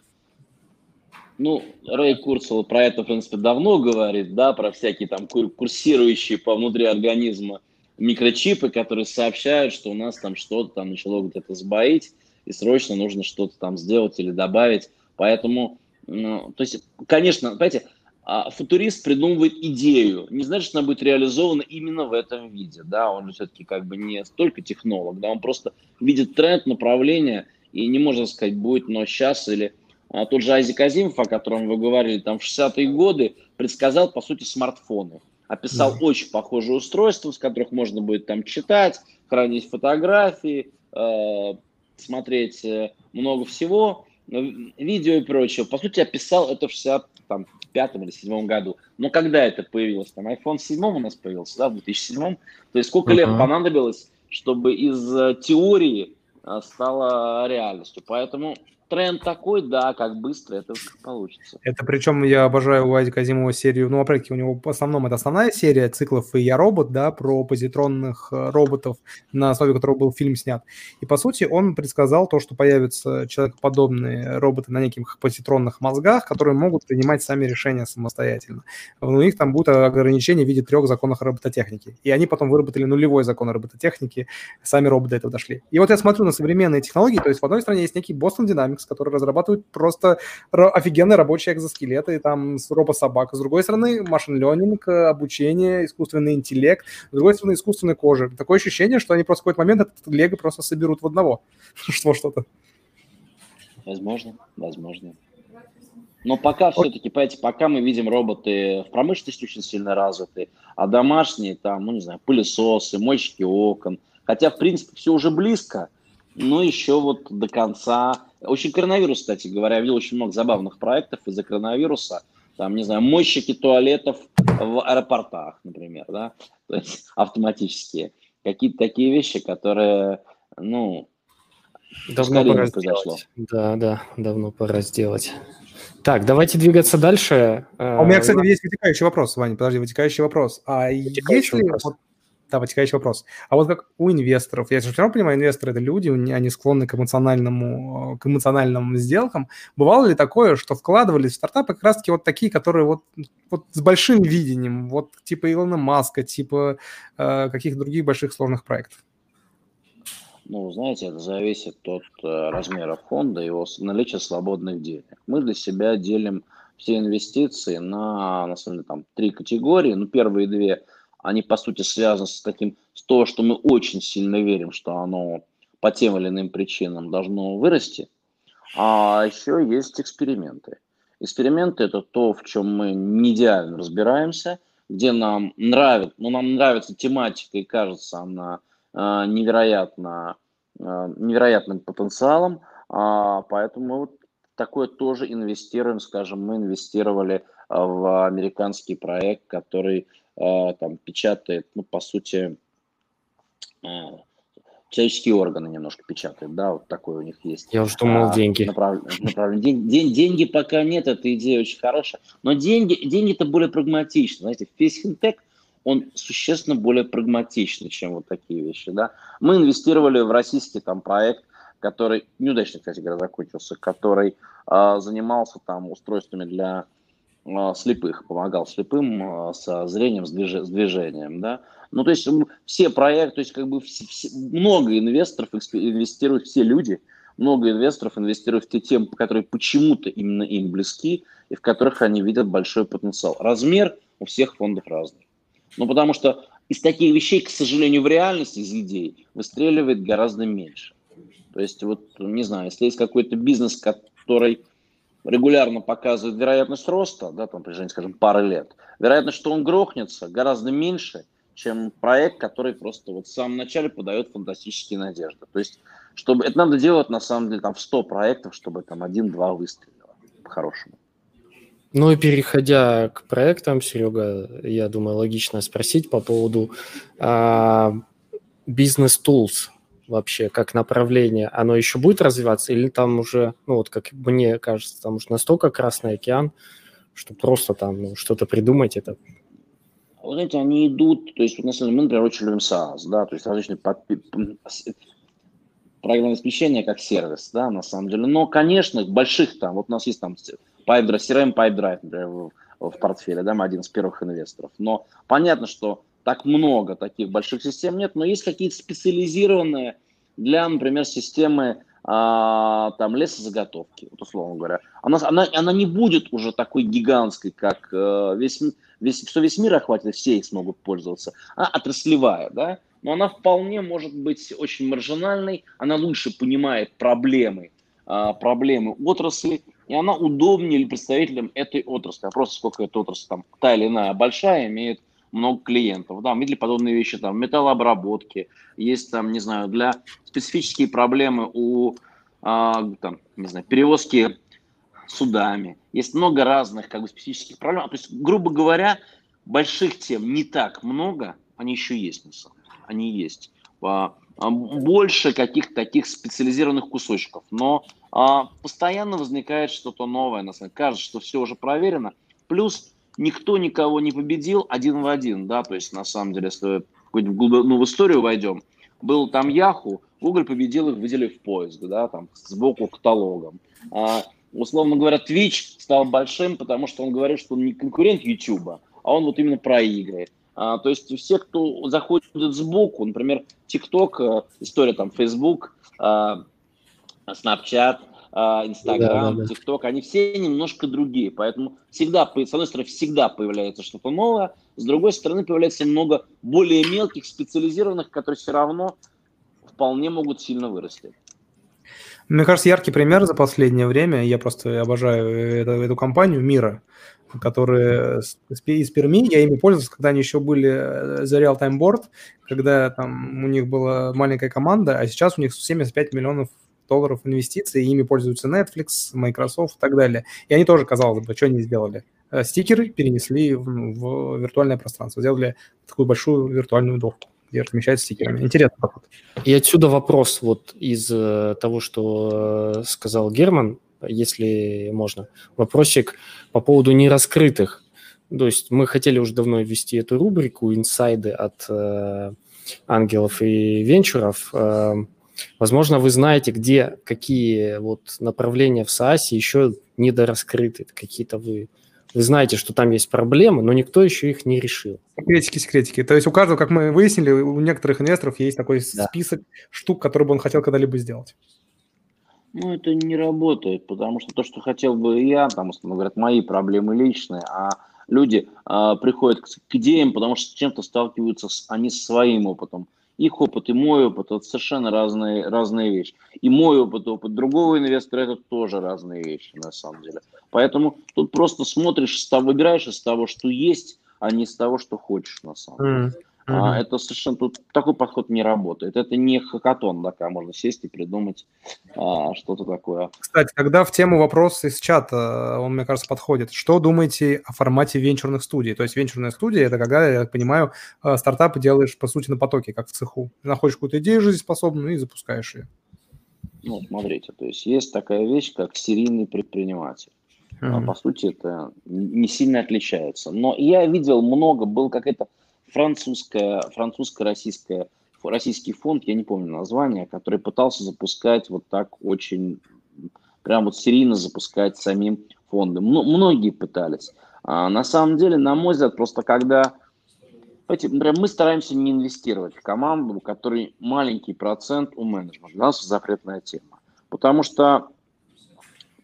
Ну, Рэй Курцел про это, в принципе, давно говорит, да, про всякие там курсирующие по внутри организма микрочипы, которые сообщают, что у нас там что-то там начало где-то сбоить, и срочно нужно что-то там сделать или добавить. Поэтому, ну, то есть, конечно, понимаете, а, футурист придумывает идею, не значит, что она будет реализована именно в этом виде, да, он все-таки как бы не столько технолог, да, он просто видит тренд, направление, и не можно сказать, будет, но сейчас или а, тот же Айзек Азимов, о котором вы говорили, там в 60-е годы предсказал, по сути, смартфоны. Описал да. очень похожие устройства, с которых можно будет там читать, хранить фотографии, э, смотреть э, много всего, видео и прочее. По сути, описал это в 65 или 7 году. Но когда это появилось? Там iPhone 7 у нас появился, да, в 2007. То есть сколько uh-huh. лет понадобилось, чтобы из э, теории э, стало реальностью. Поэтому тренд такой, да, как быстро это получится. Это причем я обожаю у Ади Казимова серию, ну, опять у него в основном это основная серия циклов и «Я робот», да, про позитронных э, роботов, на основе которого был фильм снят. И, по сути, он предсказал то, что появятся человекоподобные роботы на неких позитронных мозгах, которые могут принимать сами решения самостоятельно. У них там будут ограничения в виде трех законов робототехники. И они потом выработали нулевой закон робототехники, сами роботы до этого дошли. И вот я смотрю на современные технологии, то есть в одной стране есть некий Boston Dynamics, Dynamics, которые разрабатывают просто офигенные рабочие экзоскелеты, там, робособак. С другой стороны, машин ленинг, обучение, искусственный интеллект. С другой стороны, искусственная кожа. Такое ощущение, что они просто в какой-то момент этот лего просто соберут в одного. Что что-то. Возможно, возможно. Но пока все-таки, понимаете, пока мы видим роботы в промышленности очень сильно развиты, а домашние, там, ну не знаю, пылесосы, мойщики окон, хотя, в принципе, все уже близко, но еще вот до конца очень коронавирус, кстати говоря, я видел очень много забавных проектов из-за коронавируса. Там, не знаю, мойщики туалетов в аэропортах, например, да, то есть автоматические. Какие-то такие вещи, которые, ну, давно пора сделать. Да, да, давно пора сделать. Так, давайте двигаться дальше. А у меня, кстати, есть вытекающий вопрос, Ваня, подожди, вытекающий вопрос. А вытекающий если вопрос. Вот, да, вытекающий вопрос. А вот как у инвесторов, я же все равно понимаю, инвесторы – это люди, они склонны к эмоциональному, к эмоциональным сделкам. Бывало ли такое, что вкладывались в стартапы как раз-таки вот такие, которые вот, вот с большим видением, вот типа Илона Маска, типа э, каких-то других больших сложных проектов? Ну, знаете, это зависит от э, размера фонда и его наличия свободных денег. Мы для себя делим все инвестиции на, на самом деле, там, три категории. Ну, первые две – они, по сути, связаны с таким, с то, что мы очень сильно верим, что оно по тем или иным причинам должно вырасти. А еще есть эксперименты. Эксперименты – это то, в чем мы не идеально разбираемся, где нам нравится, ну, нам нравится тематика и кажется она э, невероятно, э, невероятным потенциалом, э, поэтому мы вот такое тоже инвестируем, скажем, мы инвестировали в американский проект, который Э, там печатает, ну, по сути, э, человеческие органы немножко печатает, да, вот такой у них есть. Я уже думал, а, деньги. Направ... Направлен... День... День... Деньги пока нет, эта идея очень хорошая, но деньги, деньги это более прагматично, знаете, весь финтех, он существенно более прагматичный, чем вот такие вещи, да. Мы инвестировали в российский там проект, который, неудачно, кстати говоря, закончился, который э, занимался там устройствами для слепых, помогал слепым а, со зрением, с движением, да. Ну, то есть все проекты, то есть как бы все, все, много инвесторов инвестируют, все люди, много инвесторов инвестируют в те темы, которые почему-то именно им близки и в которых они видят большой потенциал. Размер у всех фондов разный. Ну, потому что из таких вещей, к сожалению, в реальности, из идей, выстреливает гораздо меньше. То есть, вот, не знаю, если есть какой-то бизнес, который регулярно показывает вероятность роста, да, там, при скажем, пары лет, вероятность, что он грохнется, гораздо меньше, чем проект, который просто вот в самом начале подает фантастические надежды. То есть, чтобы это надо делать, на самом деле, там, в 100 проектов, чтобы там один-два выстрелило по-хорошему. Ну и переходя к проектам, Серега, я думаю, логично спросить по поводу а, бизнес-тулс вообще как направление, оно еще будет развиваться или там уже, ну вот как мне кажется, там уже настолько Красный океан, что просто там ну, что-то придумать это вы знаете, они идут, то есть, на самом деле, мы, например, очень любим SaaS, да, то есть различные под... программное обеспечение как сервис, да, на самом деле. Но, конечно, больших там, вот у нас есть там PipeDrive, CRM PipeDrive, например, в, в портфеле, да, мы один из первых инвесторов. Но понятно, что так много таких больших систем нет, но есть какие-то специализированные для, например, системы а, там лесозаготовки, вот условно говоря. Она, она, она не будет уже такой гигантской, как э, весь, весь, что весь мир охватит, все их смогут пользоваться, а отраслевая, да, но она вполне может быть очень маржинальной, она лучше понимает проблемы, э, проблемы отрасли, и она удобнее представителям этой отрасли. Просто сколько эта отрасль, там, та или иная большая, имеет много клиентов. Да, мы видели подобные вещи, там, металлообработки, есть там, не знаю, для специфические проблемы у, а, там, не знаю, перевозки судами. Есть много разных, как бы, специфических проблем. То есть, грубо говоря, больших тем не так много, они еще есть, на самом деле, они есть. А, а, больше каких-то таких специализированных кусочков, но а, постоянно возникает что-то новое, на самом деле. кажется, что все уже проверено. Плюс никто никого не победил один в один, да, то есть на самом деле, если в глубину в историю войдем, был там Яху, Google победил их, выделив поиск, да, там сбоку каталогом. А, условно говоря, Twitch стал большим, потому что он говорит, что он не конкурент YouTube, а он вот именно про игры. А, то есть все, кто заходит сбоку, например, TikTok, э, история там Facebook, Snapchat, а, Инстаграм, да, ТикТок, они все немножко другие. Поэтому всегда, с одной стороны, всегда появляется что-то новое, с другой стороны, появляется много более мелких, специализированных, которые все равно вполне могут сильно вырасти. Мне кажется, яркий пример за последнее время, я просто обожаю эту, эту компанию Мира, которые из Перми, я ими пользовался, когда они еще были э, за Real Time Board, когда там у них была маленькая команда, а сейчас у них 75 миллионов долларов инвестиций, ими пользуются Netflix, Microsoft и так далее. И они тоже, казалось бы, что они сделали? Э, стикеры перенесли в, в виртуальное пространство, сделали такую большую виртуальную доску где размещаются стикерами. Интересно. И отсюда вопрос вот из э, того, что э, сказал Герман, если можно. Вопросик по поводу нераскрытых. То есть мы хотели уже давно ввести эту рубрику «Инсайды от э, ангелов и венчуров». Э, Возможно, вы знаете, где какие вот направления в SaaS еще недораскрыты, какие-то вы вы знаете, что там есть проблемы, но никто еще их не решил. Секретики, секретики. То есть у каждого, как мы выяснили, у некоторых инвесторов есть такой да. список штук, которые бы он хотел когда-либо сделать. Ну, это не работает, потому что то, что хотел бы я, там, условно говорят, мои проблемы личные, а люди а, приходят к, к идеям, потому что с чем-то сталкиваются с, они со своим опытом их опыт и мой опыт – это совершенно разные, разные вещи. И мой опыт, опыт другого инвестора – это тоже разные вещи на самом деле. Поэтому тут просто смотришь, выбираешь из того, что есть, а не из того, что хочешь на самом деле. Mm. Mm-hmm. Это совершенно тут такой подход не работает. Это не хакатон, да, когда можно сесть и придумать а, что-то такое. Кстати, когда в тему вопрос из чата, он, мне кажется, подходит. Что думаете о формате венчурных студий? То есть венчурная студия – это когда, я так понимаю, э, стартапы делаешь, по сути, на потоке, как в цеху. Находишь какую-то идею жизнеспособную и запускаешь ее. Ну, смотрите, то есть есть такая вещь, как серийный предприниматель. Mm-hmm. По сути, это не сильно отличается. Но я видел много, был какая-то французская, французско-российская, российский фонд, я не помню название, который пытался запускать вот так очень, прям вот серийно запускать самим фондом. Многие пытались. А на самом деле, на мой взгляд, просто когда например, мы стараемся не инвестировать в команду, у которой маленький процент у менеджмента. Для нас запретная тема. Потому что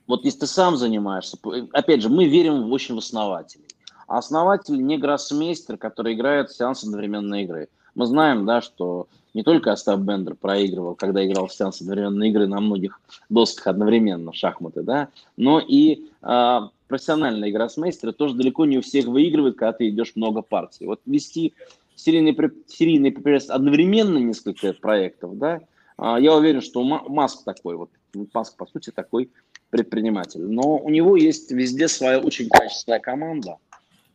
вот если ты сам занимаешься, опять же, мы верим в очень в основателей. Основатель не гроссмейстер, который играет в сеанс одновременной игры. Мы знаем, да, что не только Остап Бендер проигрывал, когда играл в сеанс одновременной игры на многих досках одновременно, шахматы, да, но и э, профессиональные гроссмейстеры тоже далеко не у всех выигрывают, когда ты идешь много партий. Вот вести серийный, серийный одновременно несколько проектов, да, э, я уверен, что Маск такой, вот Маск, по сути, такой предприниматель. Но у него есть везде своя очень качественная команда,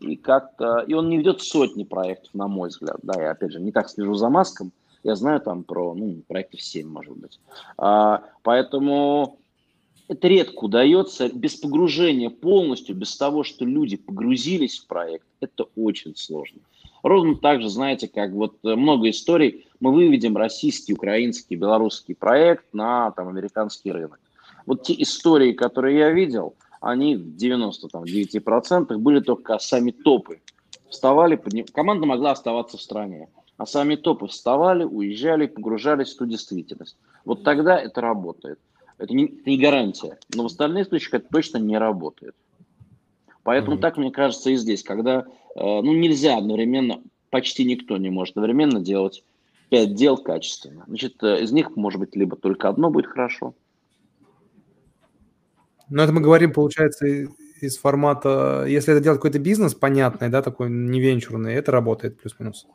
и как-то, и он не ведет сотни проектов, на мой взгляд, да, я опять же не так слежу за Маском, я знаю там про, ну, проектов 7, может быть. А, поэтому это редко удается без погружения полностью, без того, что люди погрузились в проект, это очень сложно. Ровно так же, знаете, как вот много историй, мы выведем российский, украинский, белорусский проект на там, американский рынок. Вот те истории, которые я видел – они в 99% были только сами топы. Вставали, подним... команда могла оставаться в стране, а сами топы вставали, уезжали, погружались в ту действительность. Вот тогда это работает. Это не, это не гарантия. Но в остальных случаях это точно не работает. Поэтому mm-hmm. так, мне кажется, и здесь, когда э, ну, нельзя одновременно, почти никто не может одновременно делать пять дел качественно. Значит, э, из них, может быть, либо только одно будет хорошо. Но это мы говорим, получается, из формата, если это делать какой-то бизнес понятный, да, такой не венчурный, это работает плюс-минус.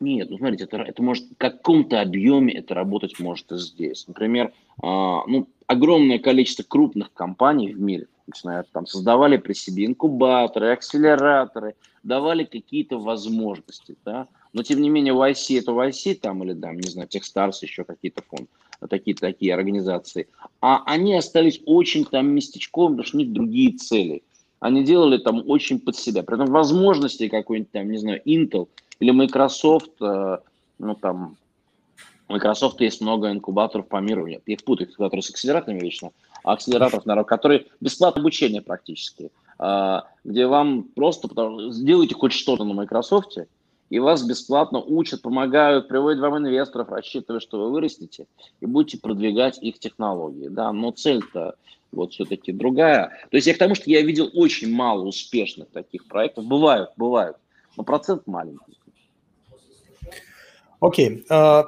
Нет, ну смотрите, это, это может в каком-то объеме это работать может и здесь. Например, а, ну, огромное количество крупных компаний в мире, начиная там, создавали при себе инкубаторы, акселераторы, давали какие-то возможности, да, но тем не менее в IC это в IC там или там, не знаю, Техстарс, еще какие-то фонды, такие такие организации, а они остались очень там местечком, потому что у них другие цели. Они делали там очень под себя. При этом возможности какой-нибудь там, не знаю, Intel или Microsoft, э, ну там, у Microsoft есть много инкубаторов по миру. Нет, я их путаю, которые с акселераторами вечно, а акселераторов, наверное, которые бесплатное обучение практически, э, где вам просто сделайте хоть что-то на Microsoft, и вас бесплатно учат, помогают, приводят вам инвесторов, рассчитывая, что вы вырастете, и будете продвигать их технологии. Да? Но цель-то вот все-таки другая. То есть я к тому, что я видел очень мало успешных таких проектов. Бывают, бывают, но процент маленький. Окей, а,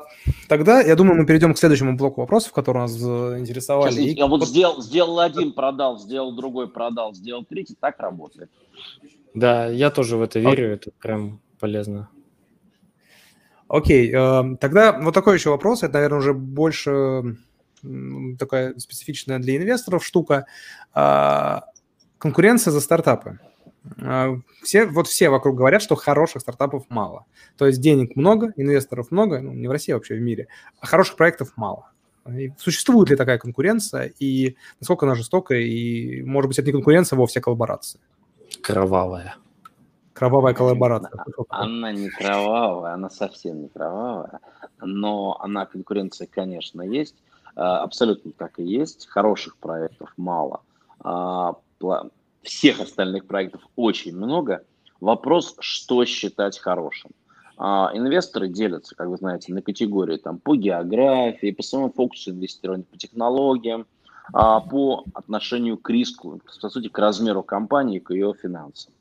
тогда я думаю, мы перейдем к следующему блоку вопросов, которые нас э, интересовали. Сейчас, я вот сделал, сделал один, продал, сделал другой, продал, сделал третий, так работает. Да, я тоже в это верю, okay. это прям полезно. Окей, э, тогда вот такой еще вопрос, это, наверное, уже больше такая специфичная для инвесторов штука. А, конкуренция за стартапы. А, все, вот все вокруг говорят, что хороших стартапов мало. То есть денег много, инвесторов много, ну, не в России, а вообще в мире, а хороших проектов мало. И существует ли такая конкуренция, и насколько она жестокая, и, может быть, это не конкуренция, а вовсе коллаборация? Кровавая. Кровавая коллаборация. Она, она не кровавая, она совсем не кровавая, но она конкуренция, конечно, есть. А, абсолютно так и есть. Хороших проектов мало. Всех остальных проектов очень много. Вопрос, что считать хорошим. А, инвесторы делятся, как вы знаете, на категории там, по географии, по своему фокусу инвестирования, по технологиям, а, по отношению к риску, по сути, к размеру компании, к ее финансам,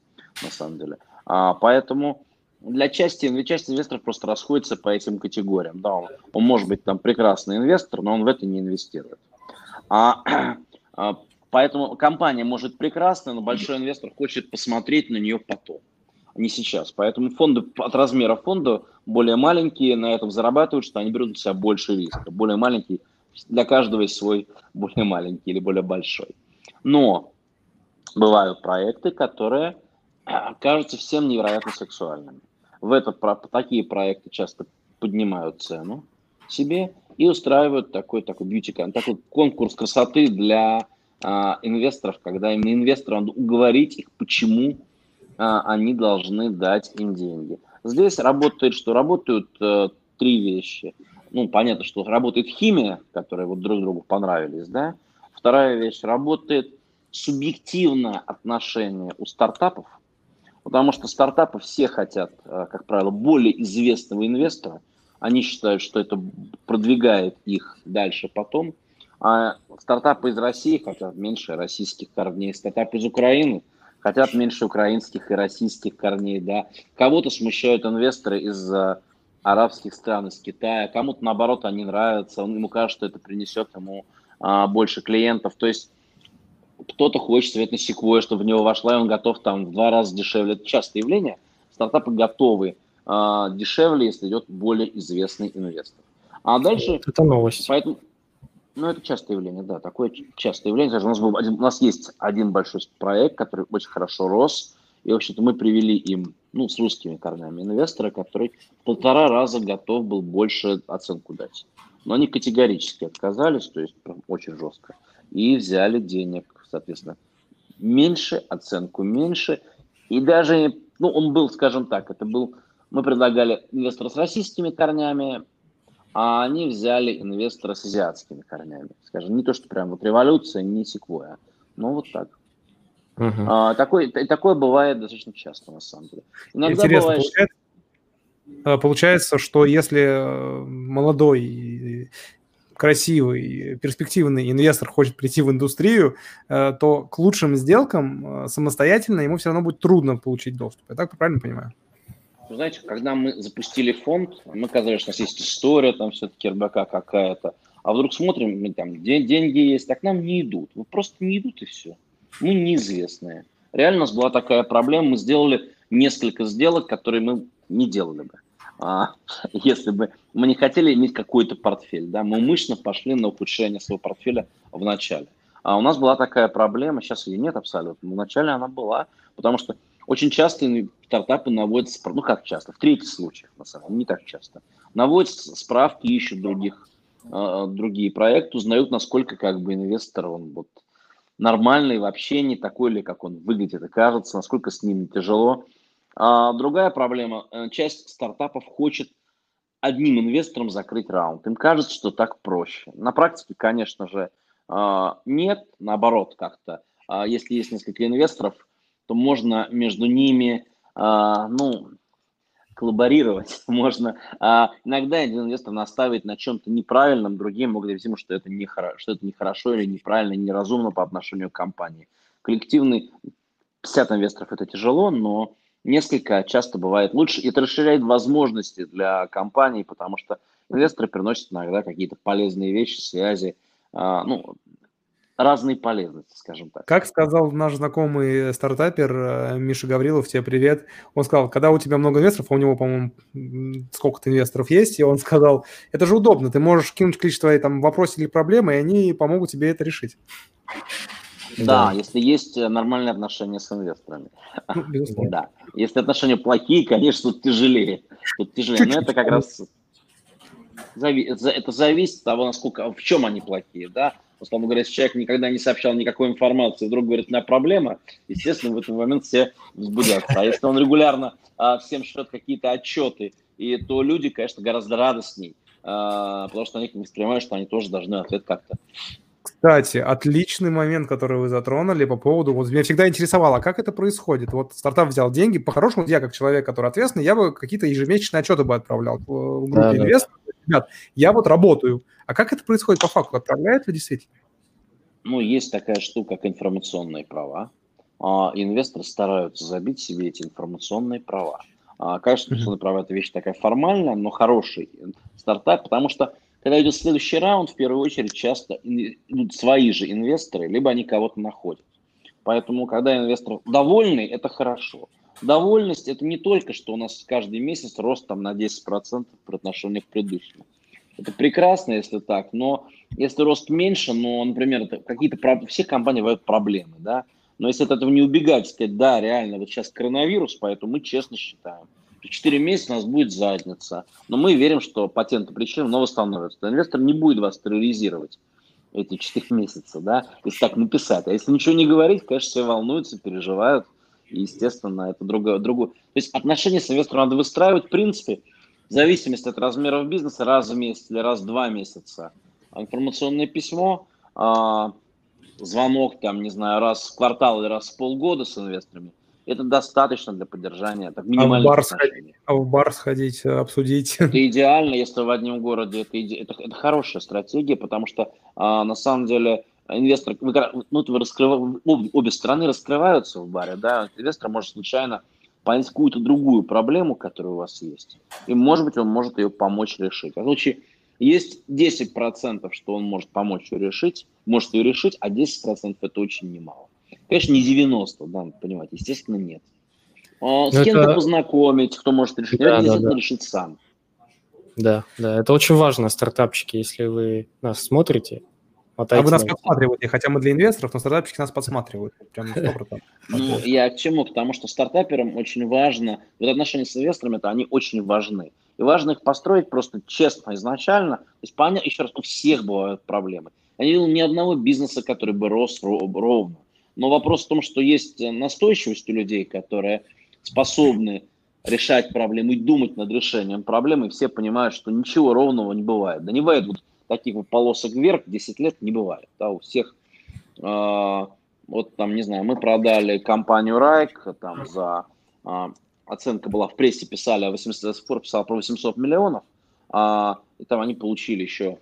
на самом деле. А, поэтому для части, для части инвесторов просто расходится по этим категориям. Да, он, он может быть там прекрасный инвестор, но он в это не инвестирует. А, а Поэтому компания может прекрасно, но большой инвестор хочет посмотреть на нее потом, а не сейчас. Поэтому фонды от размера фонда более маленькие на этом зарабатывают, что они берут на себя больше риска. Более маленький, для каждого есть свой более маленький или более большой. Но бывают проекты, которые кажутся всем невероятно сексуальными. В этот, такие проекты часто поднимают цену себе и устраивают такой, такой бьюти, такой конкурс красоты для а, инвесторов, когда именно инвесторам уговорить их, почему а, они должны дать им деньги. Здесь работает что? Работают э, три вещи. Ну, понятно, что работает химия, которая вот друг другу понравились, да. Вторая вещь, работает субъективное отношение у стартапов, потому что стартапы все хотят, э, как правило, более известного инвестора. Они считают, что это продвигает их дальше потом. А стартапы из России хотят меньше российских корней, стартапы из Украины хотят меньше украинских и российских корней, да. Кого-то смущают инвесторы из э, арабских стран, из Китая, кому-то наоборот они нравятся, он, ему кажется, что это принесет ему а, больше клиентов. То есть кто-то хочет цвет на секвой, чтобы в него вошла, и он готов там в два раза дешевле. Это частое явление. Стартапы готовы а, дешевле, если идет более известный инвестор. А дальше... Это новость. Поэтому, ну, это частое явление, да, такое частое явление. Даже у нас, был один, у нас есть один большой проект, который очень хорошо рос, и, в общем-то, мы привели им, ну, с русскими корнями инвестора, который в полтора раза готов был больше оценку дать. Но они категорически отказались, то есть очень жестко, и взяли денег, соответственно, меньше, оценку меньше, и даже, ну, он был, скажем так, это был, мы предлагали инвестора с российскими корнями, а они взяли инвестора с азиатскими корнями. Скажем, не то, что прям вот революция, не секвоя, но вот так. Uh-huh. А, такое, такое бывает достаточно часто, на самом деле. Иногда Интересно, бывает... получается, получается, что если э, молодой красивый, перспективный инвестор хочет прийти в индустрию, э, то к лучшим сделкам э, самостоятельно ему все равно будет трудно получить доступ. Я так правильно понимаю? Вы знаете, когда мы запустили фонд, мы казалось, что у нас есть история, там все-таки РБК какая-то, а вдруг смотрим, мы там деньги есть, так нам не идут. Вот просто не идут и все. Мы неизвестные. Реально у нас была такая проблема, мы сделали несколько сделок, которые мы не делали бы. А, если бы мы не хотели иметь какой-то портфель, да, мы умышленно пошли на ухудшение своего портфеля в начале. А у нас была такая проблема, сейчас ее нет абсолютно, но вначале она была, потому что очень часто стартапы наводятся, ну как часто, в третьих случаях, на самом деле, не так часто, наводятся справки, ищут других, э, другие проекты, узнают, насколько как бы инвестор, он вот нормальный, вообще не такой ли, как он выглядит и кажется, насколько с ним тяжело. А другая проблема. Э, часть стартапов хочет одним инвестором закрыть раунд. Им кажется, что так проще. На практике, конечно же, а, нет. Наоборот, как-то. А если есть несколько инвесторов, то можно между ними, а, ну, коллаборировать. Можно иногда один инвестор наставить на чем-то неправильном, другие могут говорить ему, что это, не что это нехорошо или неправильно, неразумно по отношению к компании. Коллективный 50 инвесторов это тяжело, но несколько часто бывает лучше. И это расширяет возможности для компаний, потому что инвесторы приносят иногда какие-то полезные вещи, связи, а, ну, разные полезности, скажем так. Как сказал наш знакомый стартапер э, Миша Гаврилов, тебе привет, он сказал, когда у тебя много инвесторов, а у него, по-моему, сколько-то инвесторов есть, и он сказал, это же удобно, ты можешь кинуть количество там вопросов или проблемы, и они помогут тебе это решить. Да, да, если есть э, нормальные отношения с инвесторами. Ну, безусловно. Да. Если отношения плохие, конечно, тут тяжелее. Тут тяжелее. Но это как раз это зависит от того, насколько, в чем они плохие, да. Условно говоря, если человек никогда не сообщал никакой информации, вдруг говорит, у меня проблема, естественно, в этот момент все взбудятся. А если он регулярно а, всем шлет какие-то отчеты, и то люди, конечно, гораздо радостней, а, потому что они воспринимают, что они тоже должны ответ как-то кстати, отличный момент, который вы затронули по поводу... Вот меня всегда интересовало, как это происходит. Вот стартап взял деньги. По-хорошему, я как человек, который ответственный, я бы какие-то ежемесячные отчеты бы отправлял в группе да, инвесторов. Да. Ребят, я вот работаю. А как это происходит по факту? Отправляют ли действительно? Ну, есть такая штука, как информационные права. А, инвесторы стараются забить себе эти информационные права. А, конечно, информационные права – это вещь такая формальная, но хороший стартап, потому что когда идет следующий раунд, в первую очередь часто идут свои же инвесторы, либо они кого-то находят. Поэтому, когда инвестор довольный, это хорошо. Довольность – это не только, что у нас каждый месяц рост там, на 10% по отношению к предыдущему. Это прекрасно, если так, но если рост меньше, ну, например, какие-то у всех компаний бывают проблемы, да, но если от этого не убегать, сказать, да, реально, вот сейчас коронавирус, поэтому мы честно считаем, 4 месяца у нас будет задница. Но мы верим, что патенты причин но восстановятся. Инвестор не будет вас терроризировать эти 4 месяца, да, если так написать. А если ничего не говорить, конечно, все волнуются, переживают. И, естественно, это другое. другое. То есть отношения с инвестором надо выстраивать, в принципе, в зависимости от размеров бизнеса, раз в месяц или раз в два месяца. А информационное письмо, а, звонок, там, не знаю, раз в квартал или раз в полгода с инвесторами, это достаточно для поддержания так, а в, бар сходить, а в бар сходить, э, обсудить. Это идеально, если в одном городе. Это, это, это хорошая стратегия, потому что а, на самом деле инвестор, вы, ну, вы раскрыв, обе, обе стороны раскрываются в баре, да, инвестор может случайно понять какую-то другую проблему, которая у вас есть, и, может быть, он может ее помочь решить. В случае есть 10%, что он может помочь ее решить, может ее решить, а 10% это очень немало. Конечно, не 90, да, понимаете, естественно, нет. А, с кем-то это... познакомить, кто может решить, да, да, да. решить сам. Да, да, это очень важно, стартапчики, если вы нас смотрите. А вы нас подсматриваете, хотя мы для инвесторов, но стартапчики нас подсматривают. Прям 100%. Ну, я к чему? Потому что стартаперам очень важно, вот отношения с инвесторами, это они очень важны. И важно их построить просто честно изначально. То есть, понятно, еще раз, у всех бывают проблемы. Я не видел ни одного бизнеса, который бы рос ровно. Но вопрос в том, что есть настойчивость у людей, которые способны решать проблемы и думать над решением проблемы, и все понимают, что ничего ровного не бывает. Да не бывает вот таких вот полосок вверх 10 лет не бывает. Да, у всех, э, вот там, не знаю, мы продали компанию Райк там за, э, оценка была в прессе, писали, 800, Forbes писал про 800 миллионов, э, и там они получили еще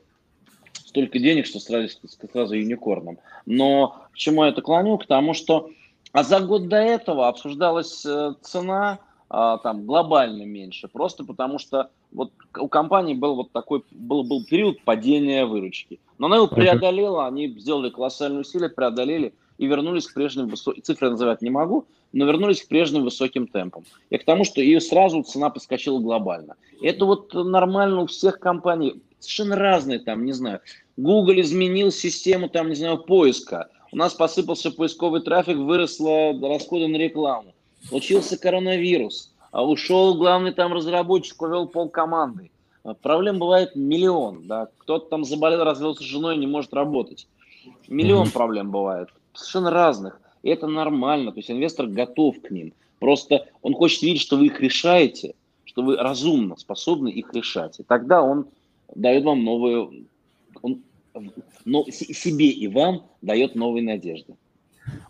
столько денег, что сразу, сразу юникорном. Но к чему я это клоню? К тому, что а за год до этого обсуждалась э, цена а, там глобально меньше, просто потому что вот у компании был вот такой был, был период падения выручки. Но она его преодолела, они сделали колоссальные усилия, преодолели и вернулись к прежним высоким, цифры называть не могу, но вернулись к прежним высоким темпам. И к тому, что ее сразу цена подскочила глобально. Это вот нормально у всех компаний, совершенно разные там, не знаю. Google изменил систему там, не знаю, поиска. У нас посыпался поисковый трафик, выросло расходы на рекламу. Случился коронавирус, а ушел главный там разработчик, увел пол команды. А проблем бывает миллион, да. Кто-то там заболел, развелся с женой, не может работать. Миллион mm-hmm. проблем бывает, совершенно разных. И это нормально, то есть инвестор готов к ним. Просто он хочет видеть, что вы их решаете, что вы разумно способны их решать. И тогда он дает вам новые, он, но, себе и вам дает новые надежды.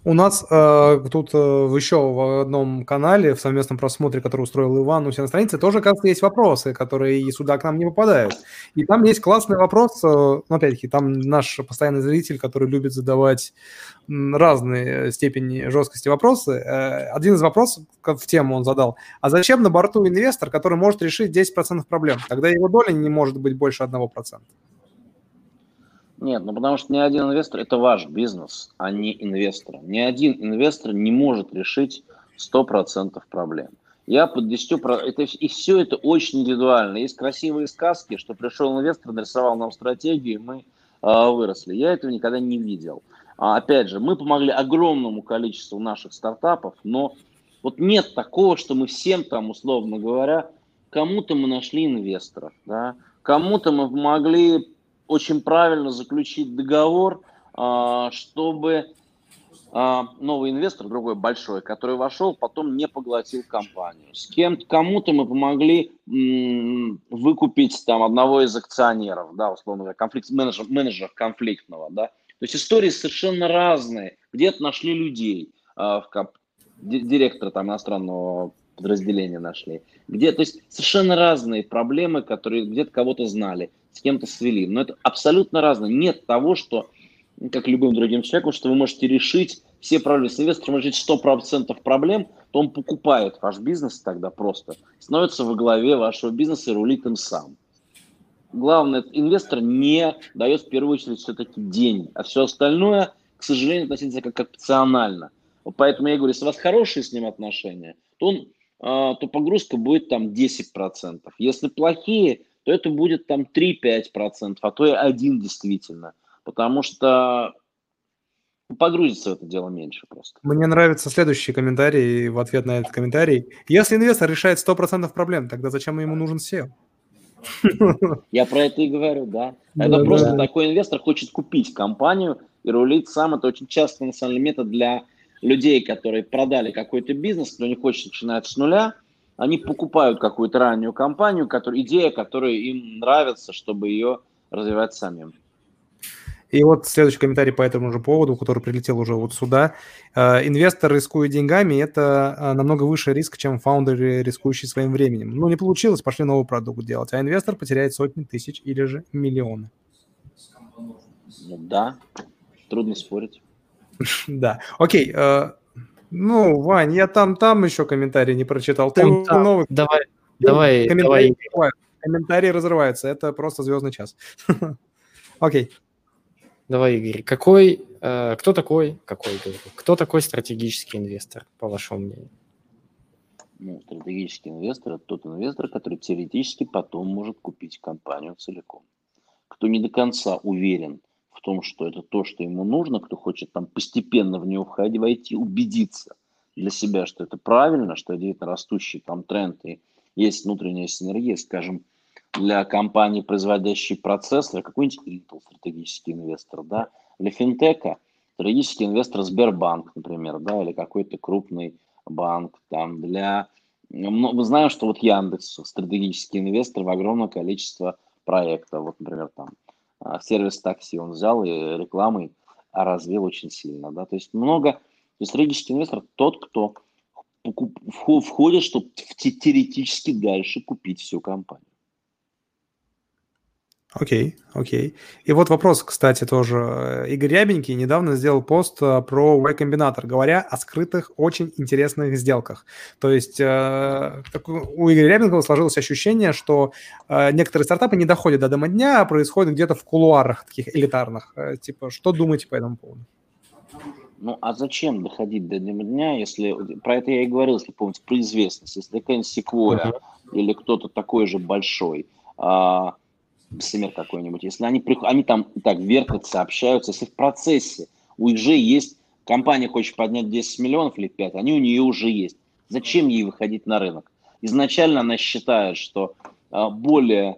У нас э, тут э, еще в одном канале, в совместном просмотре, который устроил Иван у себя на странице, тоже, кажется, есть вопросы, которые и сюда к нам не попадают. И там есть классный вопрос, э, ну, опять-таки, там наш постоянный зритель, который любит задавать разные степени жесткости вопросы. Э, один из вопросов в тему он задал, а зачем на борту инвестор, который может решить 10% проблем? Тогда его доля не может быть больше 1%. Нет, ну потому что ни один инвестор – это ваш бизнес, а не инвестор. Ни один инвестор не может решить 100% проблем. Я под 10%, это, и все это очень индивидуально. Есть красивые сказки, что пришел инвестор, нарисовал нам стратегию, и мы э, выросли. Я этого никогда не видел. А, опять же, мы помогли огромному количеству наших стартапов, но вот нет такого, что мы всем там, условно говоря, кому-то мы нашли инвесторов, да, кому-то мы помогли очень правильно заключить договор, а, чтобы а, новый инвестор, другой большой, который вошел, потом не поглотил компанию. С кем-то, кому-то мы помогли выкупить там одного из акционеров, да, условно говоря, конфликт, менеджер, менеджер конфликтного, да. То есть истории совершенно разные. Где-то нашли людей, а, директора там иностранного подразделения нашли. Где, то есть совершенно разные проблемы, которые где-то кого-то знали с кем-то свели. Но это абсолютно разное. Нет того, что, как любым другим человеком, что вы можете решить все проблемы. Если инвестор может решить 100% проблем, то он покупает ваш бизнес тогда просто, становится во главе вашего бизнеса и рулит им сам. Главное, инвестор не дает в первую очередь все-таки деньги, а все остальное, к сожалению, относится как опционально. Поэтому я говорю, если у вас хорошие с ним отношения, то, он, а, то погрузка будет там 10%. Если плохие, то это будет там 3-5%, а то и 1 действительно. Потому что погрузится в это дело меньше просто. Мне нравится следующий комментарий в ответ на этот комментарий. Если инвестор решает 100% проблем, тогда зачем ему нужен SEO? Я про это и говорю, да. Это да, просто да. такой инвестор хочет купить компанию и рулить сам. Это очень часто, на самом деле, метод для людей, которые продали какой-то бизнес, кто не хочет начинать с нуля – они покупают какую-то раннюю компанию, который, идея, которая им нравится, чтобы ее развивать самим. И вот следующий комментарий по этому же поводу, который прилетел уже вот сюда. Э, инвестор, рискует деньгами, это э, намного выше риск, чем фаундеры, рискующие своим временем. Ну, не получилось, пошли новый продукт делать, а инвестор потеряет сотни тысяч или же миллионы. Ну, да, трудно спорить. Да, окей, э, ну, Вань, я там, там еще комментарий не прочитал. Ты там, там. новый. Давай, давай, комментарии давай. Комментарии разрываются. Это просто звездный час. Окей. Давай, Игорь. Какой, э, кто такой, какой, кто такой стратегический инвестор, по вашему мнению? Ну, стратегический инвестор – это тот инвестор, который теоретически потом может купить компанию целиком. Кто не до конца уверен в том, что это то, что ему нужно, кто хочет там постепенно в него входить, войти, убедиться для себя, что это правильно, что это растущий там тренд и есть внутренняя синергия, скажем, для компании, производящей процессоры, какой-нибудь Intel стратегический инвестор, да, для финтека стратегический инвестор Сбербанк, например, да, или какой-то крупный банк, там, для... Ну, мы знаем, что вот Яндекс стратегический инвестор в огромное количество проектов, вот, например, там, а, сервис такси он взял и рекламой развил очень сильно. Да? То есть много, то есть стратегический инвестор тот, кто входит, чтобы теоретически дальше купить всю компанию. Окей, окей. И вот вопрос, кстати, тоже. Игорь Рябенький недавно сделал пост э, про Y-комбинатор, говоря о скрытых, очень интересных сделках. То есть э, у Игоря Рябенкова сложилось ощущение, что э, некоторые стартапы не доходят до дома дня, а происходят где-то в кулуарах таких элитарных. Типа, что думаете по этому поводу? Ну, а зачем доходить до дня, если... Про это я и говорил, если помните, про известность. Если какая-нибудь секвоя uh-huh. или кто-то такой же большой, а, бессмер какой-нибудь, если они, они там так вертятся, общаются, если в процессе у их же есть... Компания хочет поднять 10 миллионов или 5, они у нее уже есть. Зачем ей выходить на рынок? Изначально она считает, что а, более